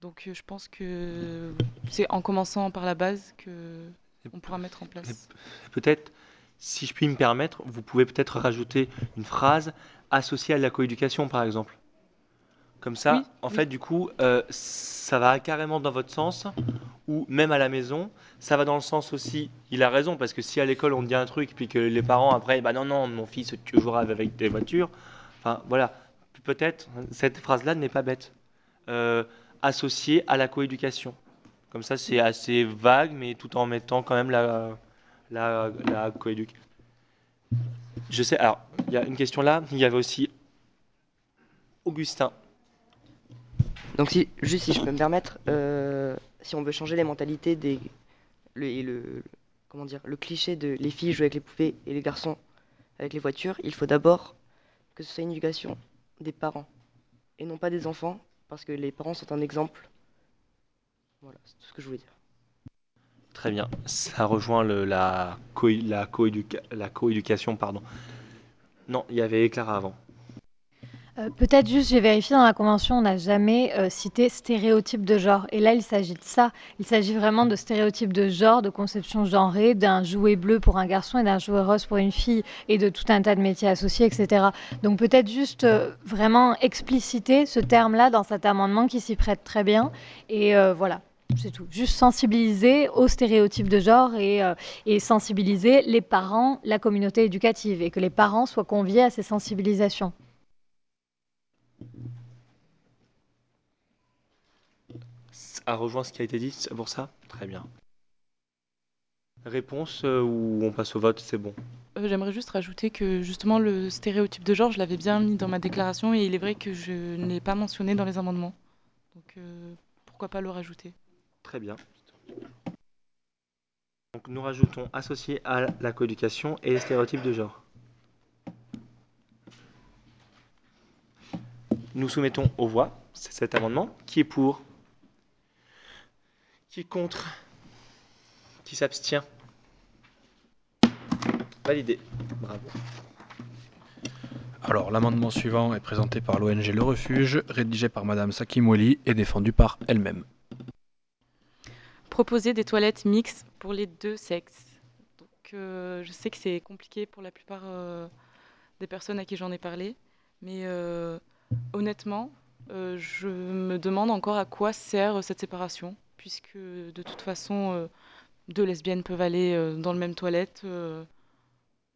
Donc je pense que c'est en commençant par la base que on pourra mettre en place. Peut-être, si je puis me permettre, vous pouvez peut-être rajouter une phrase associée à la coéducation, par exemple. Comme ça, Oui, en oui. fait, du coup, euh, ça va carrément dans votre sens, ou même à la maison, ça va dans le sens aussi, il a raison, parce que si à l'école on dit un truc, puis que les parents après, bah non, non, mon fils, tu joueras avec des voitures, enfin voilà, peut-être, cette phrase-là n'est pas bête. Euh, associée à la coéducation. Comme ça, c'est assez vague, mais tout en mettant quand même la, la, la coéduc. Je sais, alors, il y a une question là, il y avait aussi Augustin. Donc juste si je peux me permettre, euh, si on veut changer les mentalités des, le, et le, comment dire, le cliché de les filles jouent avec les poupées et les garçons avec les voitures, il faut d'abord que ce soit une éducation des parents et non pas des enfants, parce que les parents sont un exemple. Voilà, c'est tout ce que je voulais dire. Très bien, ça rejoint la, coé- la, coéduca- la coéducation. Pardon. Non, il y avait Clara avant. Euh, Peut-être juste, j'ai vérifié dans la convention, on n'a jamais euh, cité stéréotype de genre. Et là, il s'agit de ça. Il s'agit vraiment de stéréotypes de genre, de conception genrée, d'un jouet bleu pour un garçon et d'un jouet rose pour une fille, et de tout un tas de métiers associés, etc. Donc peut-être juste euh, vraiment expliciter ce terme-là dans cet amendement qui s'y prête très bien. Et voilà. C'est tout. Juste sensibiliser aux stéréotypes de genre et sensibiliser les parents, la communauté éducative, et que les parents soient conviés à ces sensibilisations. Ça rejoint ce qui a été dit, c'est pour ça? Très bien. Réponse euh, ou on passe au vote, c'est bon? Euh, J'aimerais juste rajouter que justement le stéréotype de genre, je l'avais bien mis dans ma déclaration et il est vrai que je ne l'ai pas mentionné dans les amendements. Donc euh, pourquoi pas le rajouter? Très bien. Donc nous rajoutons associé à la coéducation et les stéréotypes de genre. Nous soumettons aux voix cet amendement. Qui est pour? Qui est contre? Qui s'abstient? Validé. Bravo. Alors, l'amendement suivant est présenté par l'ONG Le Refuge, rédigé par Madame Sakimweli et défendu par elle-même. Proposer des toilettes mixtes pour les deux sexes. Donc euh, je sais que c'est compliqué pour la plupart euh, des personnes à qui j'en ai parlé, mais euh, honnêtement, euh, je me demande encore à quoi sert cette séparation, puisque de toute façon, euh, deux lesbiennes peuvent aller euh, dans le même toilette. euh,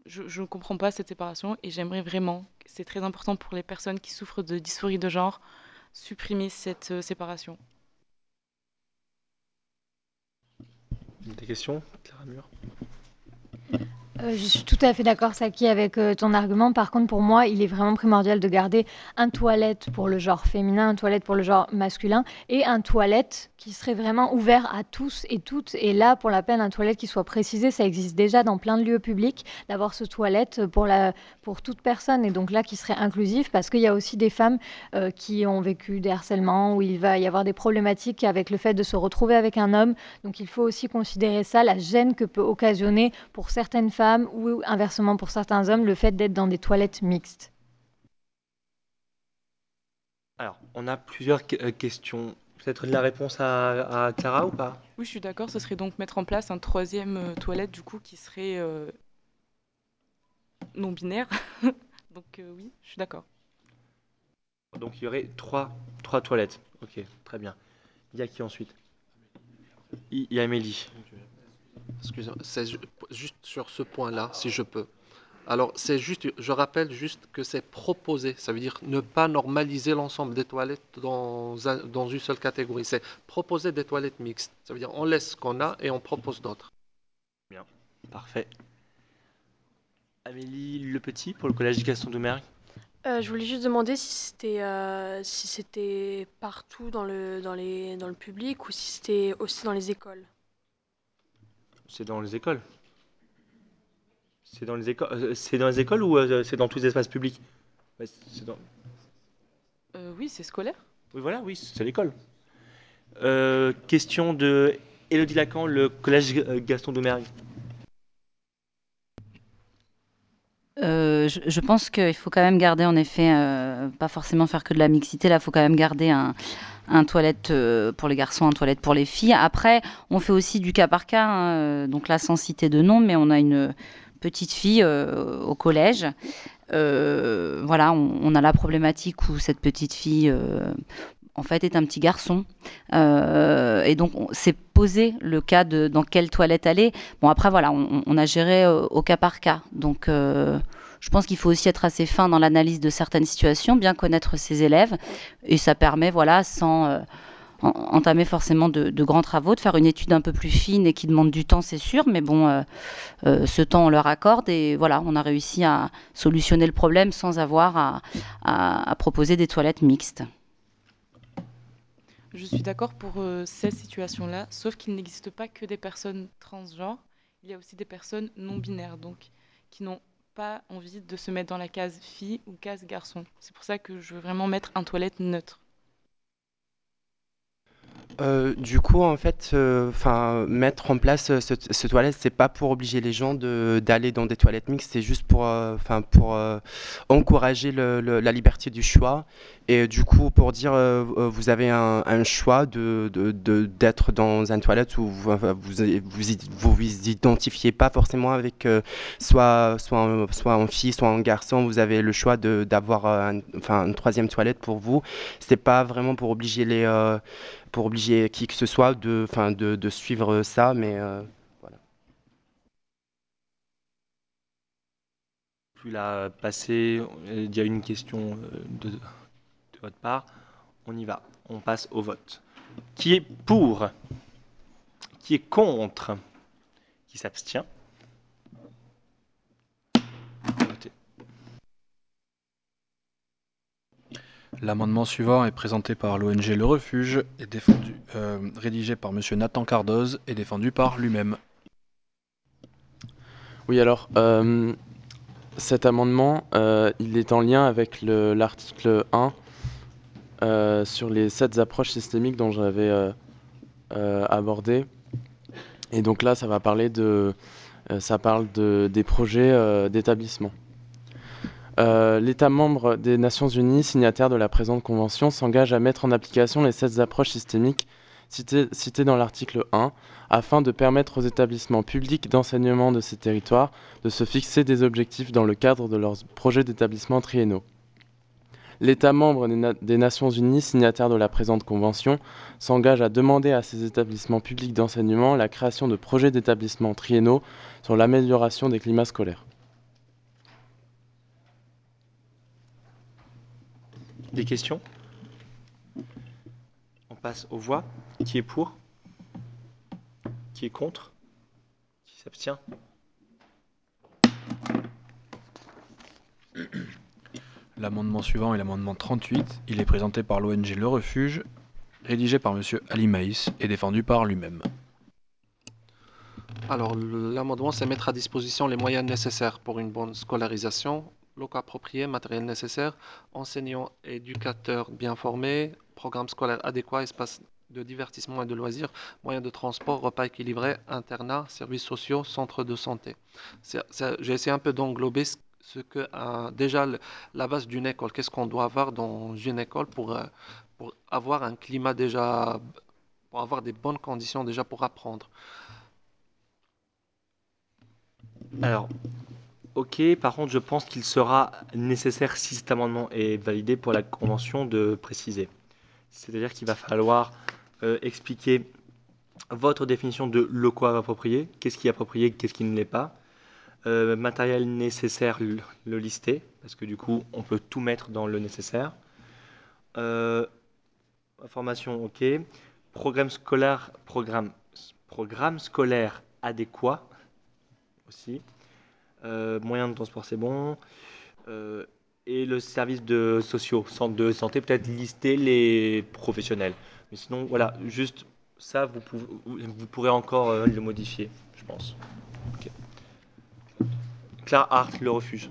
je, ne comprends pas cette séparation et j'aimerais vraiment, c'est très important pour les personnes qui souffrent de dysphorie de genre, supprimer cette séparation. Des questions Clara Mur? Euh, je suis tout à fait d'accord, Saki, avec euh, ton argument. Par contre, pour moi, il est vraiment primordial de garder un toilette pour le genre féminin, un toilette pour le genre masculin et un toilette qui serait vraiment ouvert à tous et toutes. Et là, pour la peine, un toilette qui soit précisé, ça existe déjà dans plein de lieux publics, d'avoir ce toilette pour, la, pour toute personne. Et donc là, qui serait inclusif parce qu'il y a aussi des femmes euh, qui ont vécu des harcèlements, où il va y avoir des problématiques avec le fait de se retrouver avec un homme. Donc il faut aussi considérer ça, la gêne que peut occasionner pour certaines femmes ou inversement pour certains hommes le fait d'être dans des toilettes mixtes Alors, on a plusieurs euh, questions. Peut-être la réponse à, à, Clara ou pas? Oui, je suis d'accord. Ce serait donc mettre en place un troisième euh, toilette du coup qui serait euh, non binaire. donc euh, oui, je suis d'accord. Donc il y aurait trois, trois toilettes. Ok, très bien. Il y a qui ensuite? Il y a Amélie. Excusez-moi, c'est juste sur ce point-là, si je peux. Alors, c'est juste, je rappelle juste que c'est proposé, ça veut dire ne pas normaliser l'ensemble des toilettes dans, un, dans une seule catégorie. C'est proposer des toilettes mixtes. Ça veut dire on laisse ce qu'on a et on propose d'autres. Bien, parfait. Amélie Le Petit pour le collège Gaston Doumergue. Euh, je voulais juste demander si c'était euh, si c'était partout dans le, dans, les, dans le public ou si c'était aussi dans les écoles. C'est dans les écoles. C'est dans les écoles. Euh, c'est dans les écoles ou euh, c'est dans tous les espaces publics? Dans... euh, Oui, c'est scolaire. Oui, voilà, oui, c'est l'école. Euh, question de Elodie Lacan, le collège Gaston Doumergue. Euh, je, pense qu'il faut quand même garder, en effet, euh, pas forcément faire que de la mixité. Là, il faut quand même garder un, toilette euh, pour les garçons, un toilette pour les filles. Après, on fait aussi du cas par cas, hein, donc là sans citer de nom, mais on a une petite fille au collège. Voilà, on, a la problématique où cette petite fille, en fait, est un petit garçon. et donc, c'est posé le cas de dans quelle toilette aller. Bon, après, voilà, on, a géré au cas par cas. Donc, je pense qu'il faut aussi être assez fin dans l'analyse de certaines situations, bien connaître ses élèves, et ça permet, voilà, sans euh, entamer forcément de, grands travaux, de faire une étude un peu plus fine et qui demande du temps, c'est sûr, mais bon, euh, euh, ce temps on leur accorde et voilà, on a réussi à solutionner le problème sans avoir à proposer des toilettes mixtes. Je suis d'accord pour euh, cette situation-là, sauf qu'il n'existe pas que des personnes transgenres, il y a aussi des personnes non binaires, donc qui n'ont pas envie de se mettre dans la case fille ou case garçon. C'est pour ça que je veux vraiment mettre un toilette neutre. Euh, du coup, en fait, euh, mettre en place ce, ce toilette, c'est pas pour obliger les gens de d'aller dans des toilettes mixtes, c'est juste pour, euh, pour euh, encourager la liberté du choix. Et du coup, pour dire, euh, vous avez un, un choix de d'être de, dans une toilette où vous vous, vous, vous identifiez pas forcément avec soit soit un, fille, soit en garçon. Vous avez le choix d'avoir un, une troisième toilette pour vous. C'est pas vraiment pour obliger les pour obliger qui que ce soit de, enfin, de, de suivre ça, mais euh, voilà. Puis là, passer, il y a une question euh, de, de votre part. On y va, on passe au vote. Qui est pour? Qui est contre? Qui s'abstient? L'amendement suivant est présenté par l'ONG Le Refuge, et euh, rédigé par M. Nathan Cardoz et défendu par lui-même. Oui, alors, euh, cet amendement, euh, il est en lien avec l'article 1 euh, sur les sept approches systémiques dont j'avais abordé. Et donc là, ça va parler de, ça parle de, des projets d'établissement. Euh, L'État membre des Nations Unies, signataire de la présente convention, s'engage à mettre en application les sept approches systémiques citées, dans l'article 1, afin de permettre aux établissements publics d'enseignement de ces territoires de se fixer des objectifs dans le cadre de leurs projets d'établissement triennaux. L'État membre des, Na des, Nations Unies, signataire de la présente convention, s'engage à demander à ces établissements publics d'enseignement la création de projets d'établissement triennaux sur l'amélioration des climats scolaires. Des questions? On passe aux voix. Qui est pour? Qui est contre? Qui s'abstient? L'amendement suivant est l'amendement 38. Il est présenté par l'ONG Le Refuge, rédigé par M. Ali Maïs et défendu par lui-même. Alors, l'amendement, c'est mettre à disposition les moyens nécessaires pour une bonne scolarisation locaux appropriés, matériel nécessaire, enseignants et éducateurs bien formés, programme scolaire adéquat, espace de divertissement et de loisirs, moyens de transport, repas équilibrés, internat, services sociaux, centres de santé. J'ai essayé un peu d'englober ce que euh, déjà la base d'une école, qu'est-ce qu'on doit avoir dans une école pour, euh, pour avoir un climat déjà, pour avoir des bonnes conditions déjà pour apprendre? Alors, ok, par contre, je pense qu'il sera nécessaire, si cet amendement est validé, pour la convention de préciser. C'est-à-dire qu'il va falloir euh, expliquer votre définition de locaux appropriés, qu'est-ce qui est approprié, qu'est-ce qui ne l'est pas. Euh, matériel nécessaire, le, le lister, parce que du coup, on peut tout mettre dans le nécessaire. Euh, information, ok. Programme scolaire, programme, programme scolaire adéquat aussi. Euh, moyens de transport, c'est bon. Euh, et le service de sociaux, centre de santé, peut-être lister les professionnels. Mais sinon, voilà, juste ça, vous, pouvez, vous pourrez encore euh, le modifier, je pense. Ok. Claire Hart, le refuge.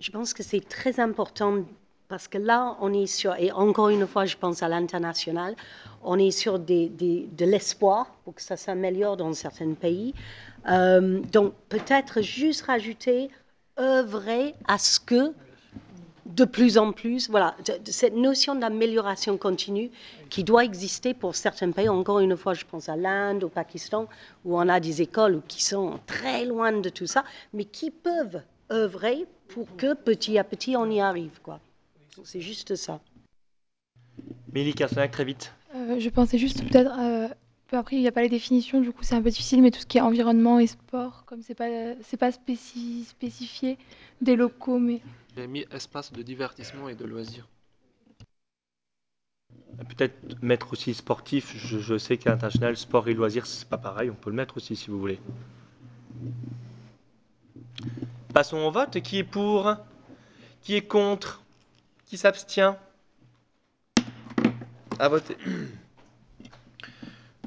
Je pense que c'est très important parce que là, on est sur, et encore une fois, je pense à l'international, on est sur de l'espoir pour que ça s'améliore dans certains pays. Euh, donc, peut-être juste rajouter, œuvrer à ce que de plus en plus, voilà, cette notion d'amélioration continue qui doit exister pour certains pays. Encore une fois, je pense à l'Inde, au Pakistan, où on a des écoles qui sont très loin de tout ça, mais qui peuvent œuvrer pour que petit à petit on y arrive, quoi. C'est juste ça. Mélie Carsonac, très vite. Euh, je pensais juste peut-être. euh, après, il n'y a pas les définitions, du coup c'est un peu difficile, mais tout ce qui est environnement et sport, comme c'est pas c'est pas spéci- spécifié des locaux, mais J'ai mis espace de divertissement et de loisirs. Peut-être mettre aussi sportif. Je, je sais qu'à l'international, sport et loisirs, c'est pas pareil. On peut le mettre aussi si vous voulez. Passons au vote. Qui est pour? Qui est contre? Qui s'abstient À voter.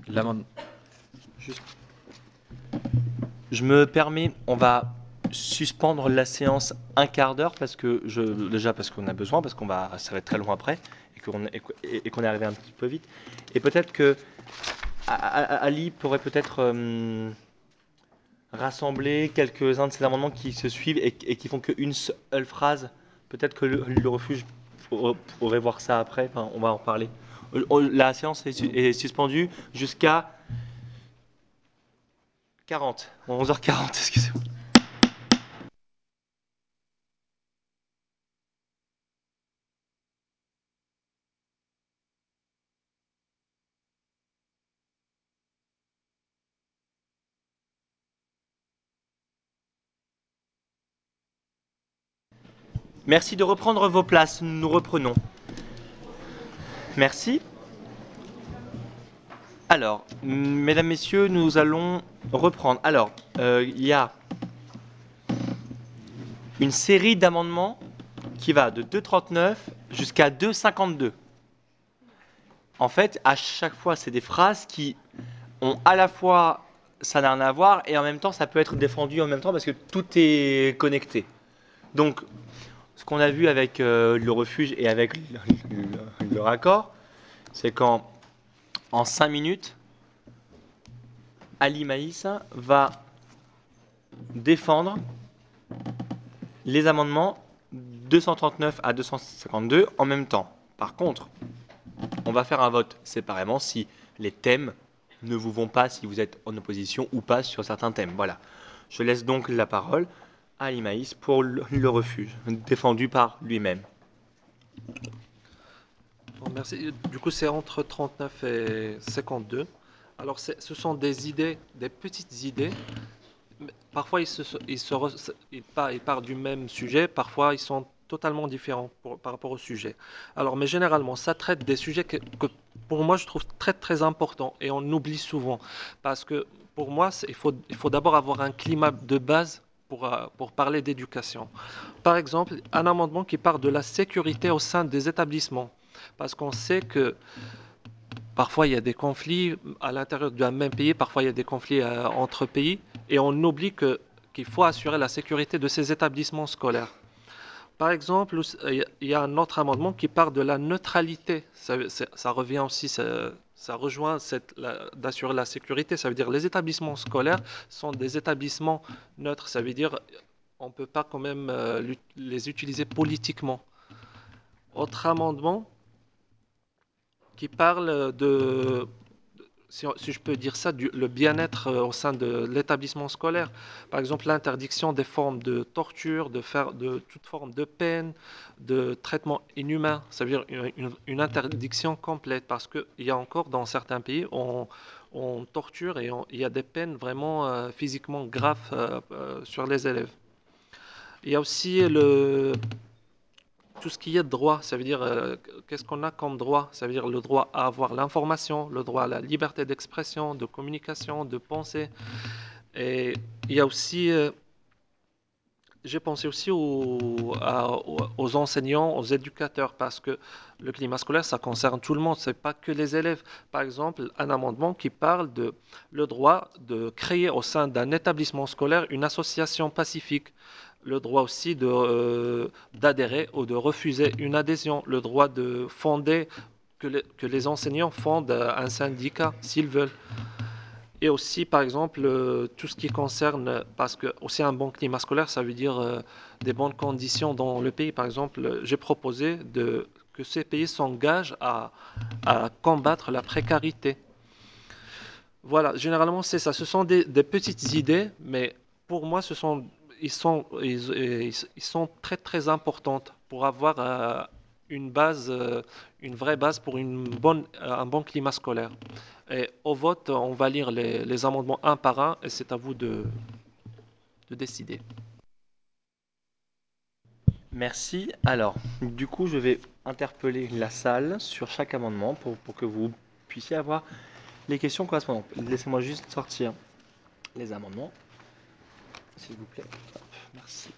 L'amendement. Je me permets, on va suspendre la séance un quart d'heure parce que je déjà parce qu'on a besoin, parce qu'on va ça va être très long après et qu'on et qu'on- et qu'on est arrivé un petit peu vite. Et peut-être que Ali pourrait peut-être euh, rassembler quelques-uns de ces amendements qui se suivent et, et qui font qu'une seule phrase. Peut-être que le, refuge pour- pourrait voir ça après. Enfin, on va en reparler. Euh, oh, La séance est, est suspendue jusqu'à 40. 11h40, excusez-moi. Merci de reprendre vos places. Nous reprenons. Merci. Alors, mesdames, messieurs, nous allons reprendre. Alors, euh, il y a une série d'amendements qui va de 2,39 jusqu'à 2,52. En fait, à chaque fois, c'est des phrases qui ont à la fois ça n'a rien à voir et en même temps ça peut être défendu en même temps parce que tout est connecté. Donc, ce qu'on a vu avec euh, le refuge et avec le, raccord, c'est qu'en en 5 minutes, Ali Maïs va défendre les amendements 239 à 252 en même temps. Par contre, on va faire un vote séparément si les thèmes ne vous vont pas, si vous êtes en opposition ou pas sur certains thèmes. Voilà. Je laisse donc la parole à Ali Maïs pour le, refuge, défendu par lui-même. Merci. Du coup, c'est entre 39 et 52. Alors, ce sont des idées, des petites idées. Parfois, ils, se, ils, se ils partent, ils partent du même sujet, parfois, ils sont totalement différents par rapport au sujet. Alors, mais généralement, ça traite des sujets que, que pour moi, je trouve très, très importants et on oublie souvent. Parce que pour moi, il faut, il faut d'abord avoir un climat de base pour, euh, pour parler d'éducation. Par exemple, un amendement qui parle de la sécurité au sein des établissements. Parce qu'on sait que parfois il y a des conflits à l'intérieur d'un même pays, parfois il y a des conflits euh, entre pays, et on oublie qu'il faut assurer la sécurité de ces établissements scolaires. Par exemple, il y a un autre amendement qui parle de la neutralité. Ça, revient aussi, ça rejoint d'assurer la sécurité. Ça veut dire les établissements scolaires sont des établissements neutres. Ça veut dire on ne peut pas quand même euh, les utiliser politiquement. Autre amendement qui parle de, si, je peux dire ça, le bien-être euh, au sein de l'établissement scolaire. Par exemple, l'interdiction des formes de torture, de, faire, de toute forme de peine, de traitement inhumain. Ça veut dire une, interdiction complète parce qu'il y a encore dans certains pays, on, on torture et il y a des peines vraiment euh, physiquement graves euh, sur les élèves. Il y a aussi le, tout ce qui est droit, ça veut dire euh, qu'est-ce qu'on a comme droit? Ça veut dire le droit à avoir l'information, le droit à la liberté d'expression, de communication, de pensée. Et il y a aussi, euh, j'ai pensé aussi aux, aux, enseignants, aux éducateurs, parce que le climat scolaire, ça concerne tout le monde, c'est pas que les élèves. Par exemple, un amendement qui parle de le droit de créer au sein d'un établissement scolaire une association pacifique le droit aussi euh, d'adhérer ou de refuser une adhésion, le droit de fonder, que, que les enseignants fondent un syndicat s'ils veulent. Et aussi, par exemple, euh, tout ce qui concerne, parce que aussi un bon climat scolaire, ça veut dire euh, des bonnes conditions dans le pays. Par exemple, j'ai proposé de, que ces pays s'engagent à, à, combattre la précarité. Voilà, généralement, c'est ça. Ce sont des petites idées, mais pour moi, ce sont ils sont, ils, sont très très importantes pour avoir euh, une base, euh, une vraie base pour euh, un bon climat scolaire. Et au vote, on va lire les, amendements un par un et c'est à vous de, de décider. Merci. Alors, du coup, je vais interpeller la salle sur chaque amendement pour que vous puissiez avoir les questions correspondantes. Laissez-moi juste sortir les amendements s'il vous plaît. merci.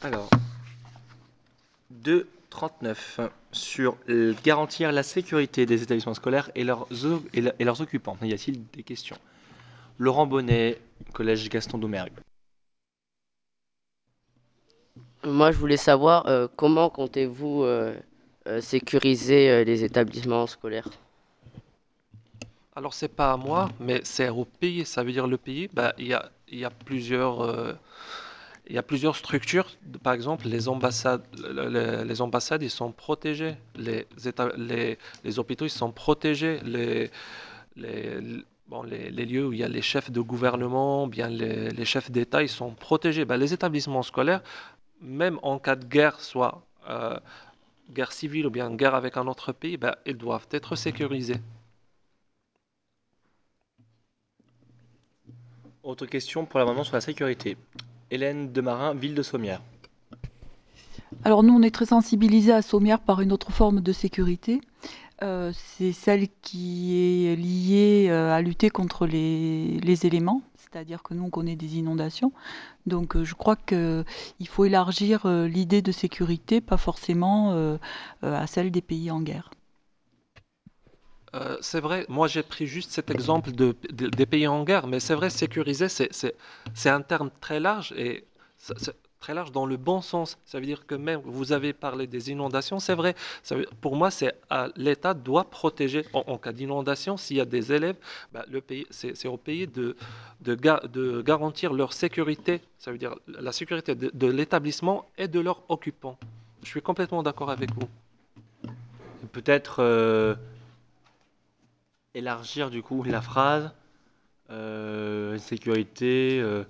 Alors, 2.39 sur garantir la sécurité des établissements scolaires et leurs, et leurs occupants. Y a-t-il des questions? Laurent Bonnet, Collège Gaston Doumergue. Moi, je voulais savoir euh, comment comptez-vous euh, euh, sécuriser euh, les établissements scolaires? Alors, c'est pas à moi, mais c'est au pays. Ça veut dire le pays, bah, il, y a, il, y a plusieurs, euh, il y a plusieurs structures. Par exemple, les ambassades, sont protégés. Les, hôpitaux, ils sont protégés. Les, lieux où il y a les chefs de gouvernement, bien les, les chefs d'État, ils sont protégés. Bah, les établissements scolaires, même en cas de guerre, soit euh, guerre civile ou bien guerre avec un autre pays, bah, ils doivent être sécurisés. Autre question pour l'amendement sur la sécurité. Hélène Demarin, ville de Sommières. Alors nous, on est très sensibilisés à Sommières par une autre forme de sécurité. Euh, c'est celle qui est liée euh, à lutter contre les, éléments, c'est-à-dire que nous, on connaît des inondations. Donc euh, je crois qu'il faut élargir l'idée de sécurité, pas forcément à celle des pays en guerre. Euh, c'est vrai, moi j'ai pris juste cet exemple de, de, des pays en guerre, mais c'est vrai, sécuriser, c'est un terme très large et très large dans le bon sens. Ça veut dire que même, vous avez parlé des inondations, c'est vrai, pour moi, c'est l'État doit protéger en, cas d'inondation, s'il y a des élèves, bah, c'est au pays de, garantir leur sécurité, ça veut dire la sécurité de, de l'établissement et de leurs occupants. Je suis complètement d'accord avec vous. Peut-être... Euh élargir du coup la phrase euh, sécurité euh,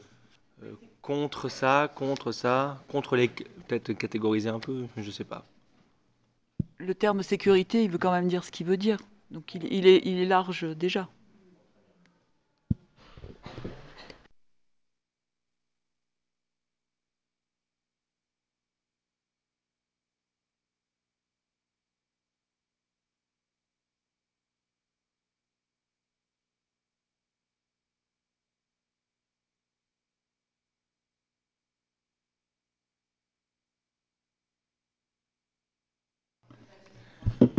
euh, contre ça, contre ça, contre les peut-être catégoriser un peu, je sais pas. Le terme sécurité, il veut quand même dire ce qu'il veut dire. Donc il, il, est, il est large déjà.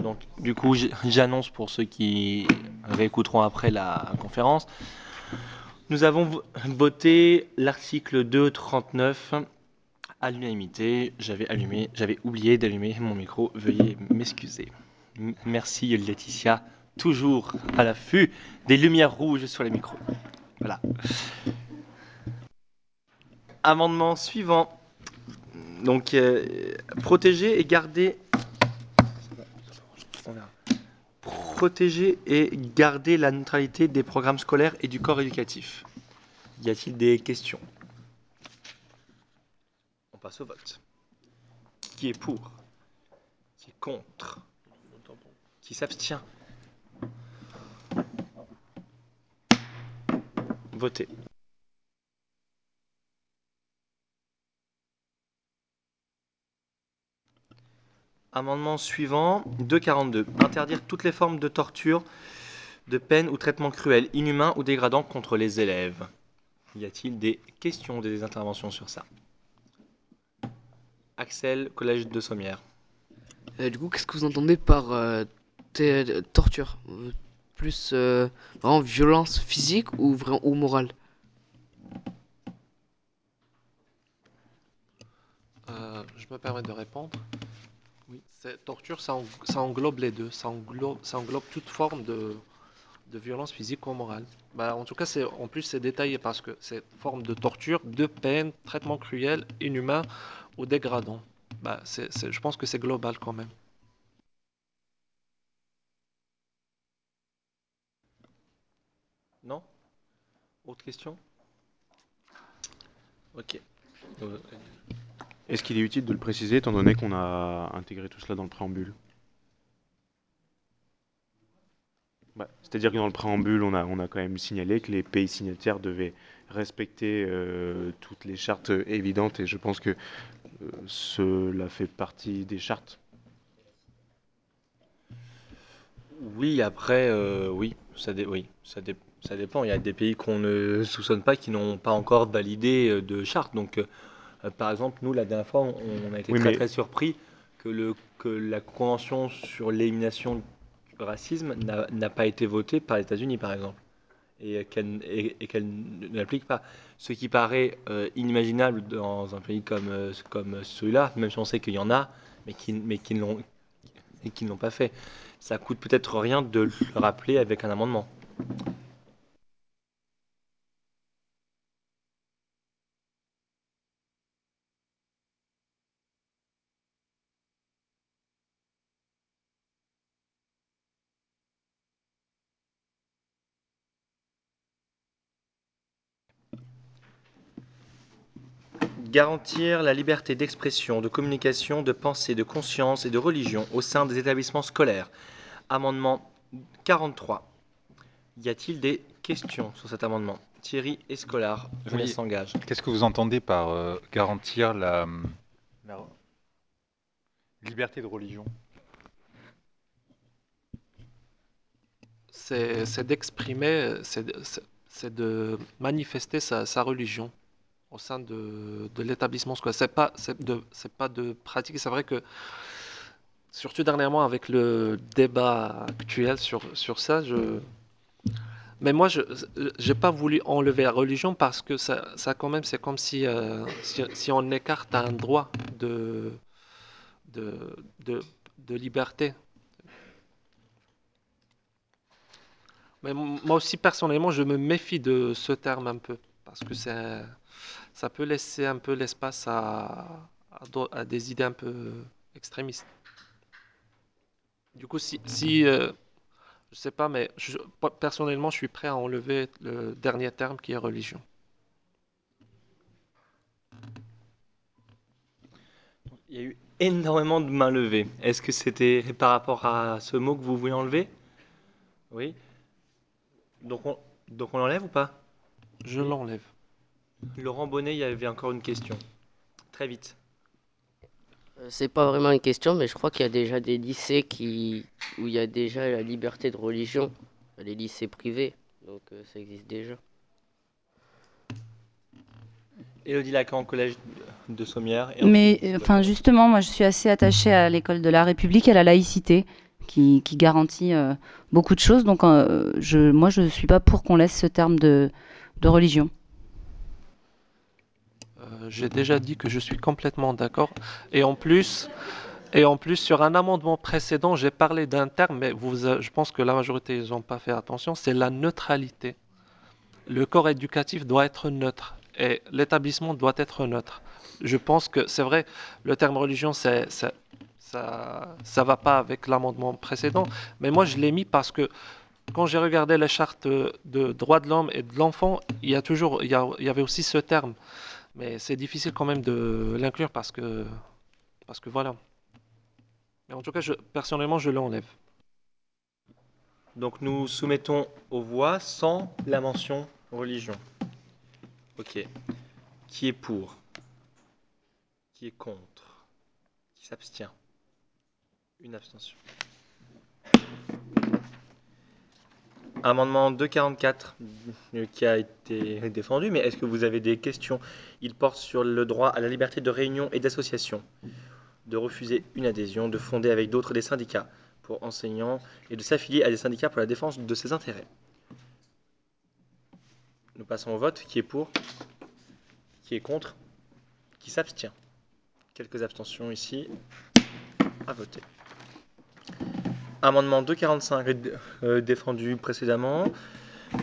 Donc, du coup, j'annonce pour ceux qui réécouteront après la conférence. Nous avons vo- voté l'article 239 à l'unanimité. J'avais oublié d'allumer mon micro. Veuillez m'excuser. Merci Laetitia, toujours à l'affût des lumières rouges sur les micros. Voilà. Amendement suivant. Donc, euh, protéger et garder. Protéger et garder la neutralité des programmes scolaires et du corps éducatif. Y a-t-il des questions? On passe au vote. Qui est pour? Qui est contre? Qui s'abstient? Votez. Amendement suivant, 242. Interdire toutes les formes de torture, de peine ou traitement cruel, inhumain ou dégradant contre les élèves. Y a-t-il des questions, des interventions sur ça? Axel, collège de Sommières. Euh, du coup, qu'est-ce que vous entendez par euh, torture? Euh, Plus euh, vraiment violence physique ou, vraiment, ou morale? Euh, je me permets de répondre. Torture, ça, eng- ça englobe les deux. Ça englobe, toute forme de, violence physique ou morale. Bah, en tout cas, c'est, en plus, c'est détaillé parce que c'est forme de torture, de peine, traitement cruel, inhumain ou dégradant. Bah, c'est- je pense que c'est global quand même. Non? Autre question? Ok. Euh, Est-ce qu'il est utile de le préciser étant donné qu'on a intégré tout cela dans le préambule Bah, C'est-à-dire que dans le préambule, on a, quand même signalé que les pays signataires devaient respecter euh, toutes les chartes évidentes et je pense que euh, cela fait partie des chartes. Oui, après, euh, oui, ça, dépend. Il y a des pays qu'on ne soupçonne pas qui n'ont pas encore validé de charte. Donc, par exemple, nous, la dernière fois, on, on a été Oui, très mais- très surpris que, le, que la Convention sur l'élimination du racisme n'a pas été votée par les États-Unis, par exemple, et qu'elle et, et l'applique pas. Ce qui paraît euh, inimaginable dans un pays comme, euh, comme celui-là, même si on sait qu'il y en a, mais qui, mais qui ne l'ont pas fait. Ça coûte peut-être rien de le rappeler avec un amendement. Garantir la liberté d'expression, de communication, de pensée, de conscience et de religion au sein des établissements scolaires. Amendement 43. Y a-t-il des questions sur cet amendement? Thierry Escolar, Jeunesse Oui. s'engage. Qu'est-ce que vous entendez par euh, garantir la, la liberté de religion? C'est, c'est d'exprimer, c'est, de- c'est- c'est de manifester sa, sa religion au sein de, de l'établissement scolaire. C'est pas, c'est de, pas de pratiquer. C'est vrai que, surtout dernièrement avec le débat actuel sur, sur ça, je, mais moi, je n'ai pas voulu enlever la religion parce que ça, ça quand même, c'est comme si, euh, si, on écarte un droit de, de, de, de liberté. Mais moi aussi, personnellement, je me méfie de ce terme un peu parce que c'est, ça peut laisser un peu l'espace à, à, d'au- à des idées un peu extrémistes. Du coup, si, si euh, je sais pas, mais je- personnellement, je suis prêt à enlever le dernier terme qui est religion. Il y a eu énormément de mains levées. Est-ce que c'était par rapport à ce mot que vous voulez enlever? Oui. Donc on, donc on l'enlève ou pas? Je l'enlève. Laurent Bonnet, il y avait encore une question. Très vite. Euh, C'est pas vraiment une question, mais je crois qu'il y a déjà des lycées qui... où il y a déjà la liberté de religion, les lycées privés, donc euh, ça existe déjà. Élodie Lacan, collège de Sommières. et Mais euh, enfin justement, moi je suis assez attachée à l'école de la République et à la laïcité, qui, qui garantit euh, beaucoup de choses. Donc, euh, je, moi, je ne suis pas pour qu'on laisse ce terme de, de religion. J'ai déjà dit que je suis complètement d'accord. Et en plus, et en plus, sur un amendement précédent, j'ai parlé d'un terme, mais euh, je pense que la majorité, ils n'ont pas fait attention, c'est la neutralité. Le corps éducatif doit être neutre et l'établissement doit être neutre. Je pense que c'est vrai, le terme religion, ça ça va pas avec l'amendement précédent, mais moi je l'ai mis parce que quand j'ai regardé la charte de droits de l'homme et de l'enfant, il y a toujours, il y a- il y avait aussi ce terme. Mais c'est difficile quand même de l'inclure parce que, parce que voilà. Mais en tout cas, je, personnellement, je l'enlève. Donc nous soumettons aux voix sans la mention religion. Ok. Qui est pour? Qui est contre? Qui s'abstient? Une abstention. Amendement 244 euh, qui a été défendu, mais est-ce que vous avez des questions? Il porte sur le droit à la liberté de réunion et d'association, de refuser une adhésion, de fonder avec d'autres des syndicats pour enseignants et de s'affilier à des syndicats pour la défense de ses intérêts. Nous passons au vote. Qui est pour? Qui est contre? Qui s'abstient? Quelques abstentions ici. À voter. Amendement 245 euh, défendu précédemment.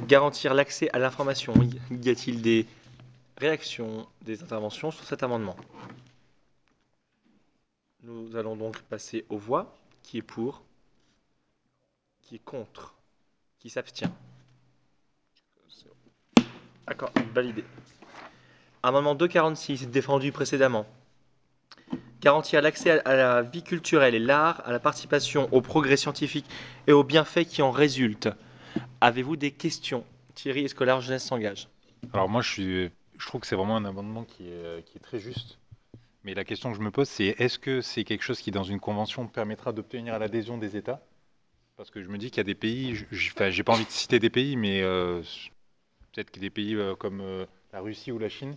Garantir l'accès à l'information. Y a-t-il des réactions, des interventions sur cet amendement? Nous allons donc passer aux voix. Qui est pour? Qui est contre? Qui s'abstient? D'accord, validé. Amendement 246 défendu précédemment. Garantir l'accès à- la vie culturelle et l'art, à la participation au progrès scientifique et aux bienfaits qui en résultent. Avez-vous des questions? Thierry Escolar, Jeunesse s'engage? Alors moi, je, trouve que c'est vraiment un amendement qui est, très juste. Mais la question que je me pose, c'est est-ce que c'est quelque chose qui, dans une convention, permettra d'obtenir l'adhésion des États? Parce que je me dis qu'il y a des pays, enfin, j'ai pas envie de citer des pays, mais euh, peut-être que des pays euh, comme euh, la Russie ou la Chine,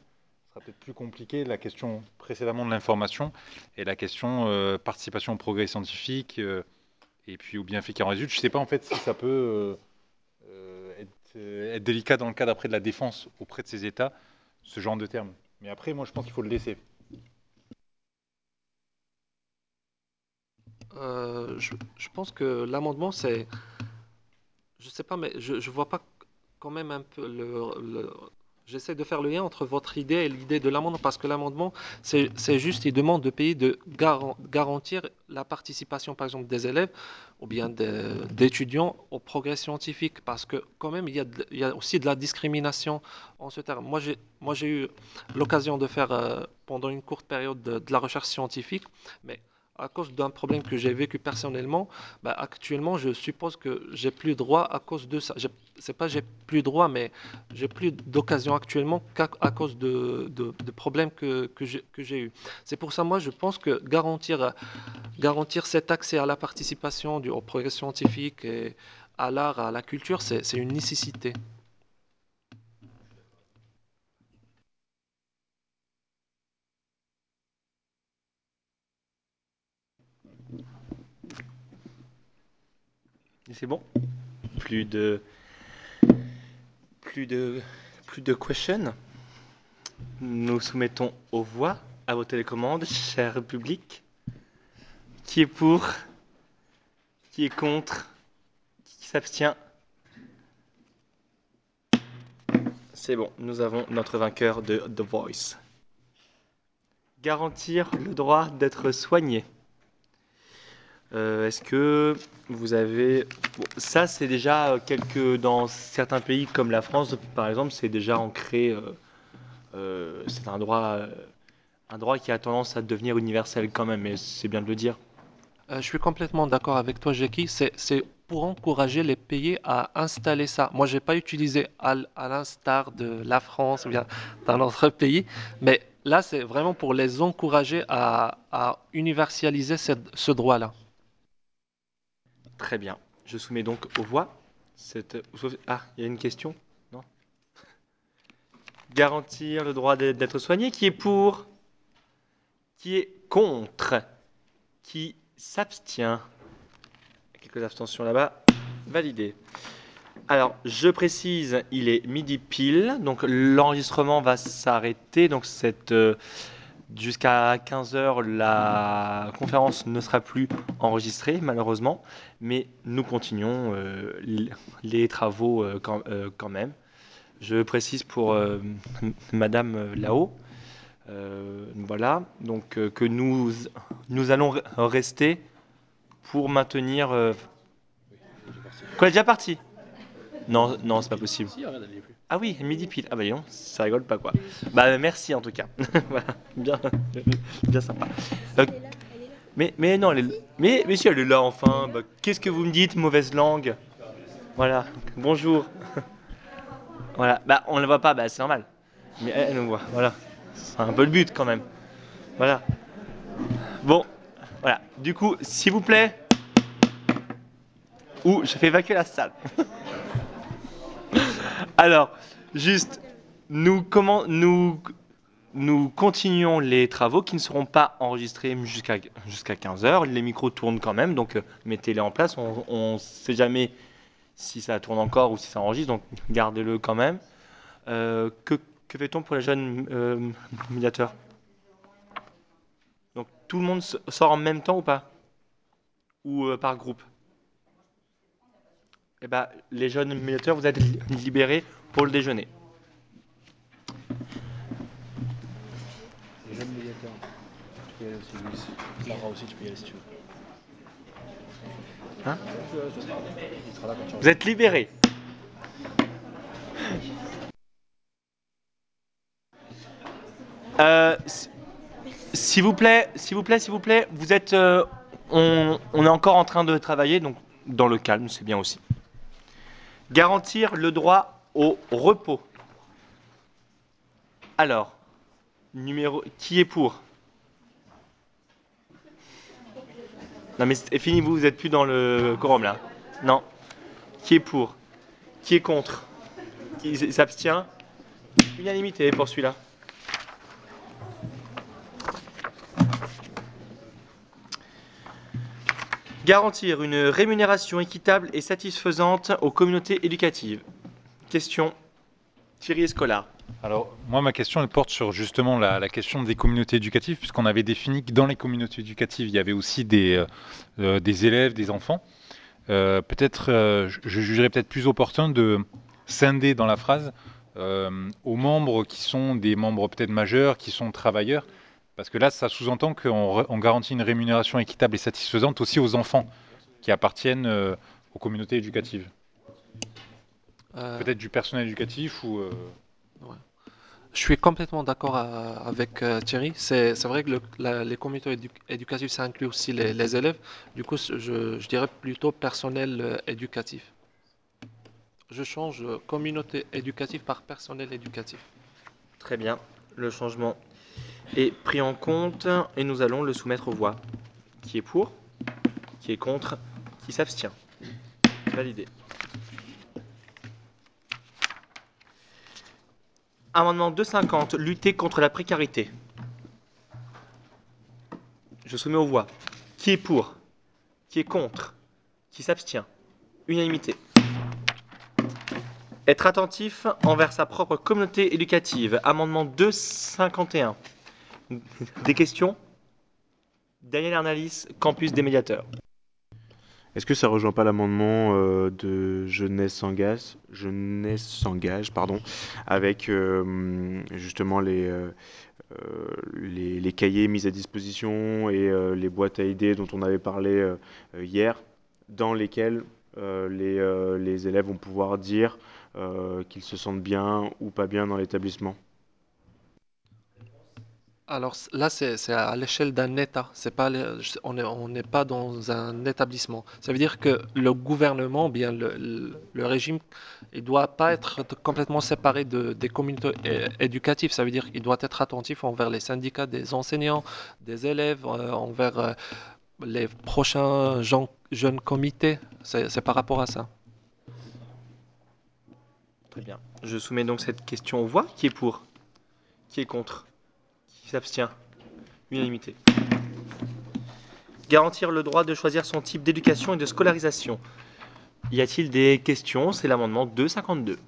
peut-être plus compliqué. La question précédemment de l'information et la question euh, participation au progrès scientifique euh, et puis au bienfait qui en résulte. Je sais pas en fait si ça peut euh, être, délicat dans le cadre après de la défense auprès de ces États, ce genre de terme. Mais après, moi, je pense qu'il faut le laisser. Je, pense que l'amendement, c'est. Je sais pas, mais je, je vois pas quand même un peu le- J'essaie de faire le lien entre votre idée et l'idée de l'amendement, parce que l'amendement, c'est juste, il demande de payer, de garan- garantir la participation, par exemple, des élèves ou bien d'étudiants au progrès scientifique, parce que quand même, il y a, aussi de la discrimination en ce terme. Moi, j'ai eu l'occasion de faire euh, pendant une courte période de, de la recherche scientifique, mais à cause d'un problème que j'ai vécu personnellement, bah, actuellement, je suppose que j'ai plus droit à cause de ça. C'est pas j'ai plus droit, mais j'ai plus d'occasion actuellement à cause de, problèmes que, que j'ai eu. C'est pour ça, moi, je pense que garantir, garantir cet accès à la participation au progrès scientifique et à l'art, à la culture, c'est une nécessité. C'est bon? Plus de. Plus de. Plus de questions Nous soumettons aux voix à vos télécommandes, cher public. Qui est pour? Qui est contre? Qui s'abstient? C'est bon, nous avons notre vainqueur de The Voice. Garantir le droit d'être soigné. Euh, Est-ce que vous avez... ça, c'est déjà quelques... Dans certains pays comme la France, par exemple, c'est déjà ancré. euh, euh, c'est un droit, un droit qui a tendance à devenir universel quand même, mais c'est bien de le dire. Je suis complètement d'accord avec toi, Jackie. C'est, pour encourager les pays à installer ça. Moi, je n'ai pas utilisé à, l'instar de la France ou bien d'un autre pays, mais là, c'est vraiment pour les encourager à, universaliser ce droit-là. Très bien. Je soumets donc aux voix. Cette... Ah, il y a une question? Non? Garantir le droit d'être soigné? Qui est pour? Qui est contre? Qui s'abstient? Quelques abstentions là-bas. Validé. Alors, je précise, il est midi pile, donc l'enregistrement va s'arrêter. Donc, cette, euh, jusqu'à 15h, la conférence ne sera plus enregistrée, malheureusement, mais nous continuons euh, les travaux euh, quand, euh, quand même. Je précise pour Madame euh, voilà, donc que nous, nous allons re- rester pour maintenir. Quoi, déjà partie Non, non, c'est pas possible. Si, regarde, elle y est plus. Ah oui, midi pile. Ah bah donc, ça rigole pas quoi. Bah merci en tout cas. voilà, bien, bien sympa. Euh, mais, mais non, elle est, mais, mais si elle est là enfin. Bah, Qu'est-ce que vous me dites, mauvaise langue? Voilà, bonjour. voilà, bah on ne la voit pas, bah c'est normal. Mais elle, elle nous voit, voilà. C'est un peu le but quand même. Voilà. Bon, voilà. Du coup, s'il vous plaît. Ou je fais évacuer la salle. Alors, juste, nous, comment, nous, nous continuons les travaux qui ne seront pas enregistrés jusqu'à jusqu'à 15h. Les micros tournent quand même, donc euh, mettez-les en place. On ne sait jamais si ça tourne encore ou si ça enregistre, donc gardez-le quand même. Euh, que que fait-on pour les jeunes euh, médiateurs Donc tout le monde sort en même temps ou pas? Ou par groupe? Eh ben, les jeunes médiateurs, vous êtes li- libérés pour le déjeuner. Les jeunes médiateurs. Tu peux y aller aussi, Louis. Clara aussi, tu peux y aller si tu veux. Hein? Vous êtes libérés. Euh, s'il vous plaît, s'il vous plaît, s'il vous plaît, vous êtes, euh, on, on est encore en train de travailler, donc dans le calme, c'est bien aussi. Garantir le droit au repos. Alors, numéro, qui est pour? Non mais c'est fini, vous, vous êtes plus dans le quorum là. Non. Qui est pour? Qui est contre? Qui s'abstient? Unanimité pour celui-là. Garantir une rémunération équitable et satisfaisante aux communautés éducatives. Question. Thierry Escolar. Alors, moi, ma question, elle porte sur justement la, question des communautés éducatives, puisqu'on avait défini que dans les communautés éducatives, il y avait aussi des, euh, euh, élèves, des enfants. Euh, peut-être, je jugerais peut-être plus opportun de scinder dans la phrase aux membres qui sont des membres peut-être majeurs, qui sont travailleurs, parce que là, ça sous-entend qu'on garantit une rémunération équitable et satisfaisante aussi aux enfants qui appartiennent euh, aux communautés éducatives. Euh, Peut-être du personnel éducatif ou... euh, Ouais. Je suis complètement d'accord avec euh, Thierry. C'est vrai que le- la- les communautés édu- éducatives, ça inclut aussi les, les élèves. Du coup, je, je dirais plutôt personnel euh, éducatif. Je change communauté éducative par personnel éducatif. Très bien. Le changement est pris en compte et nous allons le soumettre aux voix. Qui est pour Qui est contre Qui s'abstient Validé. Amendement 250, lutter contre la précarité. Je soumets aux voix. Qui est pour Qui est contre Qui s'abstient Unanimité. Être attentif envers sa propre communauté éducative. Amendement 251. Des questions? Daniel Arnalis, campus des médiateurs. Est-ce que ça rejoint pas l'amendement euh, de Jeunesse s'engage, Jeunesse s'engage, pardon, avec euh, justement les, euh, les, cahiers mis à disposition et les boîtes à idées dont on avait parlé hier, dans lesquelles les, les élèves vont pouvoir dire qu'ils se sentent bien ou pas bien dans l'établissement? Alors là, c'est à l'échelle d'un État. Pas, on n'est pas dans un établissement. Ça veut dire que le gouvernement, bien le, régime, il doit pas être complètement séparé de, des communautés é- éducatives. Ça veut dire qu'il doit être attentif envers les syndicats des enseignants, des élèves, euh, envers euh, les prochains jeunes comités. C'est par rapport à ça. Très bien. Je soumets donc cette question aux voix. Qui est pour Qui est contre Qui s'abstient Unanimité. Garantir le droit de choisir son type d'éducation et de scolarisation. Y a-t-il des questions? C'est l'amendement 252.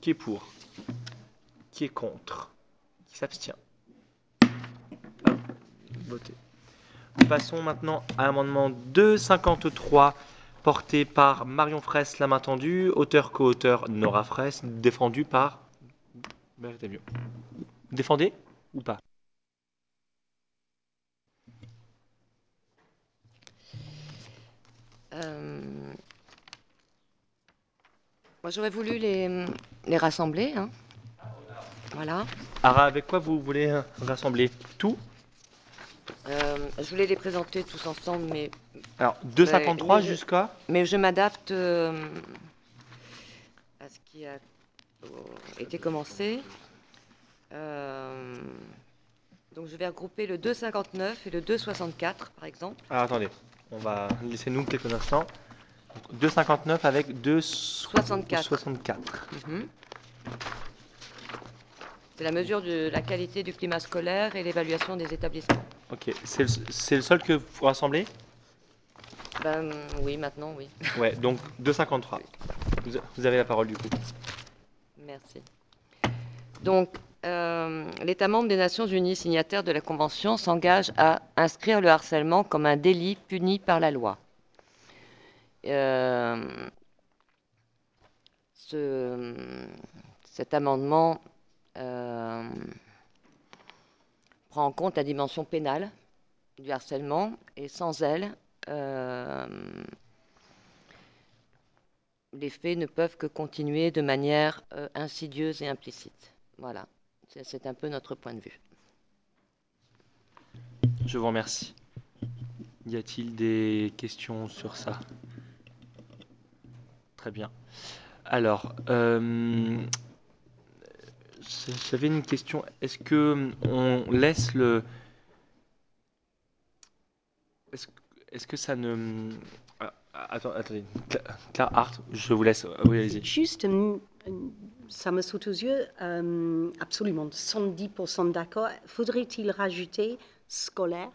Qui est pour? Qui est contre? Qui s'abstient? Ah, Voté. Passons maintenant à l'amendement 253, porté par Marion Fraisse, la main tendue, auteur co-auteur Nora Fraisse, défendu par... Défendez ou pas? Euh, Moi, j'aurais voulu les, les rassembler. hein. Voilà. Ara, avec quoi vous voulez euh, rassembler? Tout? Euh, je voulais les présenter tous ensemble, mais. Alors, 253 mais je- jusqu'à Mais je m'adapte euh, à ce qui a euh, été commencé. Euh, donc, je vais regrouper le 259 et le 264, par exemple. Alors attendez, on va laissez-nous quelques instants. Donc, 259 avec 264. 64. Mhm. C'est la mesure de la qualité du climat scolaire et l'évaluation des établissements. Ok, c'est le, le seul que vous rassemblez? Ben, oui, maintenant, oui. Ouais, donc 253. Vous, vous avez la parole du coup. Merci. Donc, euh, l'État membre des Nations Unies signataire de la Convention s'engage à inscrire le harcèlement comme un délit puni par la loi. Euh, ce- cet amendement euh, prend en compte la dimension pénale du harcèlement et sans elle, les faits ne peuvent que continuer de manière insidieuse et implicite. Voilà, c'est un peu notre point de vue. Je vous remercie. Y a-t-il des questions sur ça? Très bien. Alors, euh, j'avais une question. Est-ce que on laisse le... Est-ce que ça ne... Ah, Attends, attendez. Cla- Claire Hart, je vous laisse. Oui. Juste, ça me saute aux yeux, euh, absolument 110% d'accord. Faudrait-il rajouter scolaire?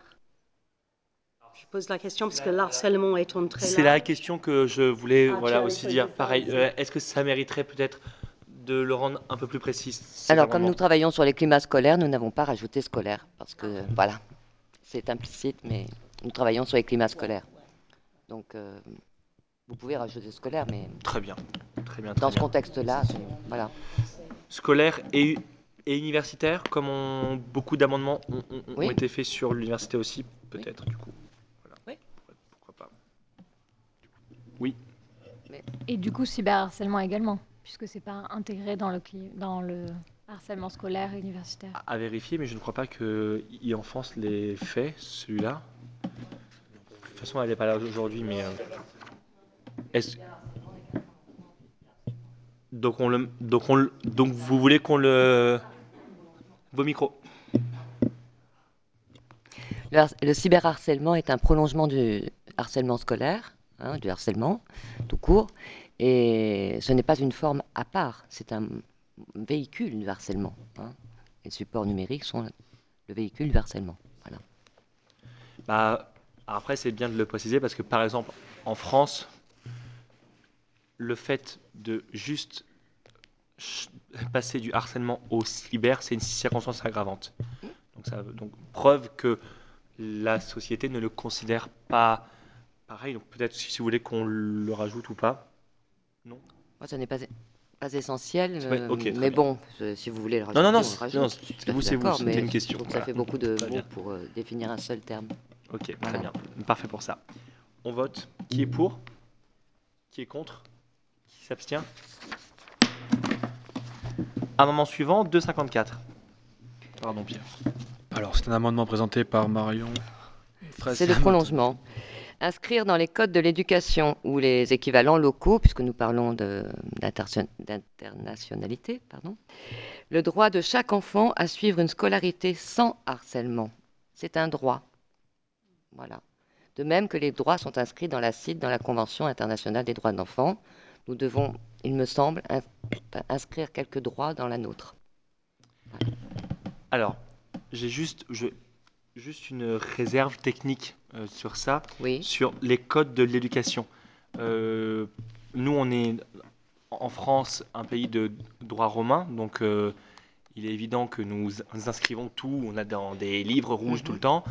Je pose la question parce que l'harcèlement est en très C'est la question que je voulais Ah, voilà, aussi dire. Pareil, euh, est-ce que ça mériterait peut-être de le rendre un peu plus précis Alors, comme nous travaillons sur les climats scolaires, nous n'avons pas rajouté scolaire, parce que, voilà, c'est implicite, mais nous travaillons sur les climats scolaires. Donc, euh, vous pouvez rajouter scolaire, mais Très bien, très bien. très dans ce bien. contexte-là, c'est- voilà. Scolaire et, et universitaire, comme on- beaucoup d'amendements ont, ont- ont Oui. été faits sur l'université aussi, peut-être, du coup. Voilà. Oui. Pourquoi pas. Oui. Et du coup, cyberharcèlement également, puisque c'est pas intégré dans le, cli- dans le harcèlement scolaire et universitaire. À vérifier, mais je ne crois pas qu'il enfonce les faits, celui-là. De toute façon, elle n'est pas là aujourd'hui, mais... euh, est-ce- Donc, on le... Donc, on le... Donc, vous voulez qu'on le... Vos micros. Le, har- le cyberharcèlement est un prolongement du harcèlement scolaire, hein, du harcèlement tout court, et ce n'est pas une forme à part, c'est un véhicule du harcèlement. hein. Les supports numériques sont le véhicule du harcèlement. Voilà. Bah, après, c'est bien de le préciser parce que, par exemple, en France, le fait de juste passer du harcèlement au cyber, c'est une circonstance aggravante. Donc, ça, donc, preuve que la société ne le considère pas pareil. Donc, peut-être si vous voulez qu'on le rajoute ou pas. Non? Moi, ça n'est pas, pas essentiel, euh, mais bon, si vous voulez le Non, rajouter, non, non, on le non, c'est vous, c'est vous, c'était une question, voilà. ça fait beaucoup de mots pour euh, définir un seul terme. Ok, très bien. Parfait pour ça. On vote. Qui est pour? Qui est contre? S'abstient? Amendement suivant, 254. Pardon, Pierre. Alors, c'est un amendement présenté par Marion. C'est le prolongement. Inscrire dans les codes de l'éducation ou les équivalents locaux, puisque nous parlons d'internationalité, pardon, le droit de chaque enfant à suivre une scolarité sans harcèlement. C'est un droit. Voilà. De même que les droits sont inscrits dans la CIDE, dans la Convention internationale des droits de l'enfant, nous devons, il me semble, ins- inscrire quelques droits dans la nôtre. Alors, j'ai juste, je, Juste une réserve technique euh, sur ça, Oui. sur les codes de l'éducation. Euh, nous, on est en France un pays de droit romain, donc euh, il est évident que nous inscrivons tout, on a dans des livres rouges tout le temps,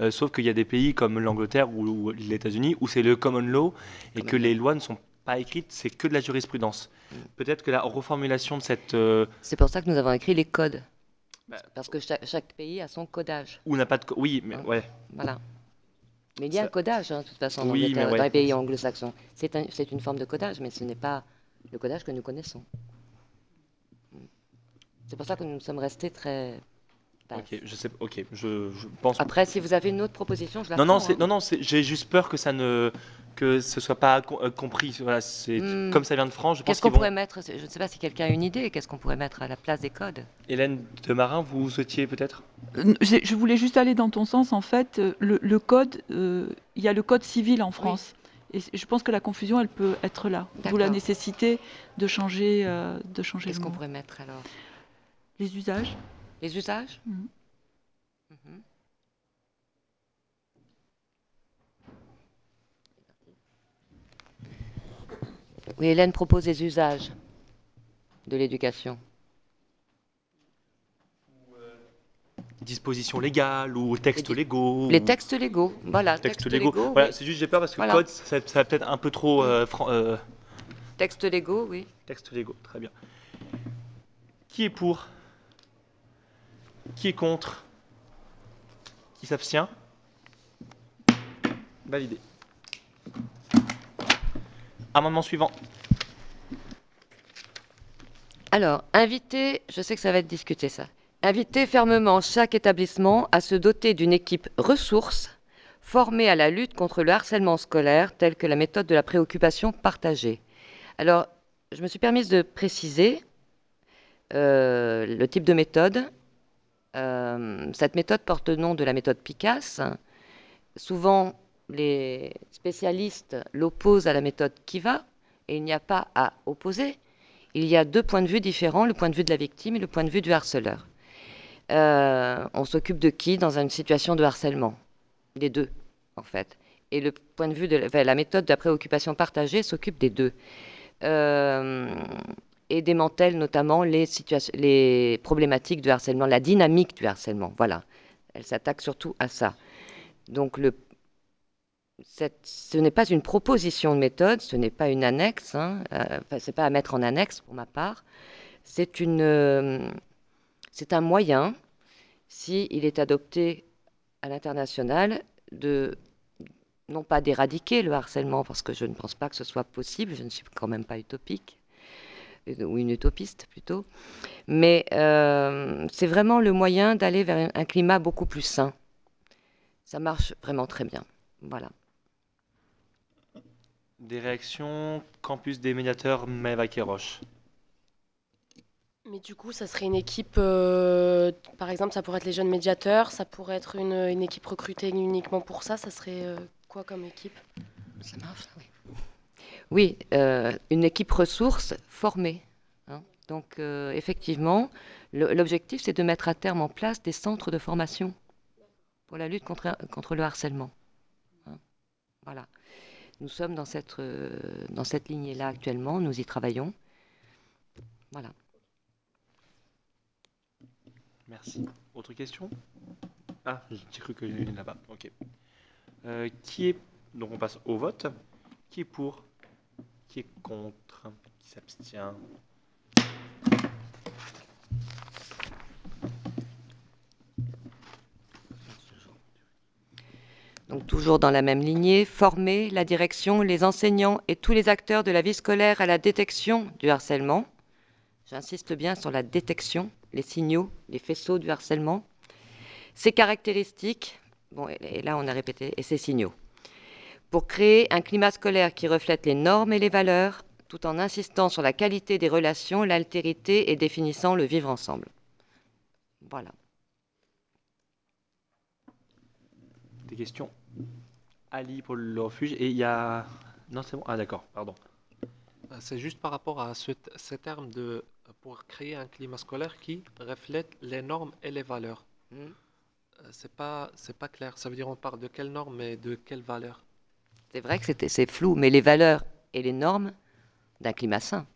euh, sauf qu'il y a des pays comme l'Angleterre ou, ou les États-Unis où c'est le common law et que les lois ne sont pas écrites, c'est que de la jurisprudence. Peut-être que la reformulation de cette... euh, C'est pour ça que nous avons écrit les codes. Bah, Parce que chaque, chaque pays a son codage. où n'a pas de... co- Oui, mais ouais. Voilà. Mais il y a un codage, hein, de toute façon, en Oui, Angleterre, mais ouais. dans les pays anglo-saxons. C'est un- c'est une forme de codage, mais ce n'est pas le codage que nous connaissons. C'est pour ça que nous sommes restés très... bases. Ok, je sais, ok, je, je pense. Après, si vous avez une autre proposition, je la Non, non, prends, c'est, hein. non, non, c'est, j'ai juste peur que ça ne, que ce soit pas com- euh, compris. Voilà, c'est Hmm. comme ça vient de France. Je pense Qu'est-ce qu'on qu'ils vont- pourrait mettre Je ne sais pas si quelqu'un a une idée. Qu'est-ce qu'on pourrait mettre à la place des codes? Hélène de Marin, vous souhaitiez peut-être? Euh, j'ai- Je voulais juste aller dans ton sens, en fait. euh, Le, le code, euh, il y a le code civil en France. Et c- je pense que la confusion, elle peut être là. D'où la D'accord. nécessité de changer, euh, de changer Qu'est-ce qu'on mot. pourrait mettre alors? Les usages. Les usages? Mhm. Mhm. Oui, Hélène propose les usages de l'éducation. Dispositions légales ou textes légaux. Les ou- textes légaux, voilà, Textes textes légaux. légaux, Voilà, oui. c'est juste j'ai peur parce que Voilà. code, ça, ça va peut-être un peu trop. euh, fran- euh, Textes légaux, oui. Textes légaux, très bien. Qui est pour? Qui est contre? Qui s'abstient? Validé. Amendement suivant. Alors, inviter, je sais que ça va être discuté ça, inviter fermement chaque établissement à se doter d'une équipe ressources formée à la lutte contre le harcèlement scolaire, telle que la méthode de la préoccupation partagée. Alors, je me suis permise de préciser euh, le type de méthode. Euh, cette méthode porte le nom de la méthode Picasse. Souvent, les spécialistes l'opposent à la méthode Kiva, et il n'y a pas à opposer. Il y a deux points de vue différents, le point de vue de la victime et le point de vue du harceleur. Euh, on s'occupe de qui dans une situation de harcèlement? Des deux, en fait. Et le point de vue de la, méthode de la préoccupation partagée s'occupe des deux. Euh, et démantèle notamment les, problématiques du harcèlement, la dynamique du harcèlement. Voilà. Elle s'attaque surtout à ça. Donc, ce n'est pas une proposition de méthode, ce n'est pas une annexe, hein, euh, c'est pas à mettre en annexe pour ma part. C'est euh, c'est un moyen, si est adopté à l'international, de non pas d'éradiquer le harcèlement, parce que je ne pense pas que ce soit possible, je ne suis quand même pas utopique, ou une utopiste plutôt, mais euh, c'est vraiment le moyen d'aller vers un- climat beaucoup plus sain. Ça marche vraiment très bien. Voilà. Des réactions Campus des médiateurs Maëva Kéroche. Mais du coup, ça serait une équipe, euh, par exemple, ça pourrait être les jeunes médiateurs, ça pourrait être une, une équipe recrutée uniquement pour ça, ça serait euh, quoi comme équipe? Ça marche, oui. Oui, euh, une équipe ressource formée. hein. Donc, euh, effectivement, l'objectif, c'est de mettre à terme en place des centres de formation pour la lutte contre, le harcèlement. hein. Voilà. Nous sommes dans cette, euh, cette lignée-là actuellement, nous y travaillons. Voilà. Merci. Autre question? Ah, j'ai cru que une là-bas. Ok. Qui est donc on passe au vote. Qui est pour? Qui est contre Qui s'abstient. Donc toujours dans la même lignée, former la direction, les enseignants et tous les acteurs de la vie scolaire à la détection du harcèlement. J'insiste bien sur la détection, les signaux, les faisceaux du harcèlement, ses caractéristiques, bon, et, là on a répété, et ses signaux, pour créer un climat scolaire qui reflète les normes et les valeurs, tout en insistant sur la qualité des relations, l'altérité et définissant le vivre ensemble. Voilà. Des questions? Ali pour le refuge. Et il y a. Non, c'est bon. Ah, d'accord, pardon. Euh, C'est juste par rapport à ce, terme de pour créer un climat scolaire qui reflète les normes et les valeurs. Mhm. Euh, C'est pas, c'est pas clair. Ça veut dire on parle de quelle norme et de quelle valeur C'est vrai que c'était- c'est flou, mais les valeurs et les normes d'un climat sain.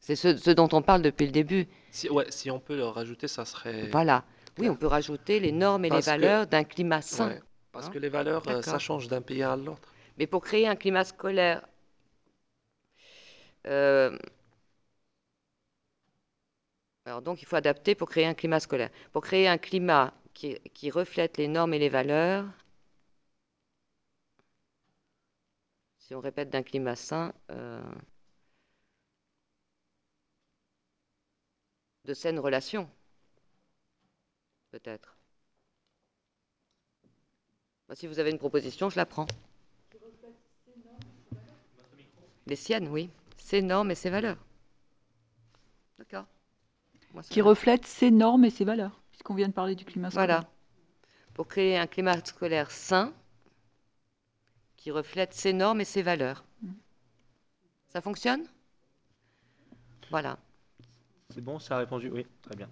C'est ce, ce dont on parle depuis le début. Si, ouais, si on peut le rajouter, ça serait. Voilà. Oui, on peut rajouter les normes et Parce les que- valeurs d'un climat sain. Ouais, parce Hein que les valeurs, euh, ça change d'un pays à l'autre. Mais pour créer un climat scolaire, euh, alors donc il faut adapter pour créer un climat scolaire. Pour créer un climat qui, qui reflète les normes et les valeurs, si on répète d'un climat sain, euh, de saines relations, peut-être. Si vous avez une proposition, je la prends. Les siennes, oui. Ses normes et ses valeurs. D'accord. Qui reflète ses normes et ses valeurs, puisqu'on vient de parler du climat scolaire. Voilà. Pour créer un climat scolaire sain reflète ses normes et ses valeurs. Ça fonctionne? Voilà. C'est bon, ça a répondu Oui, très bien.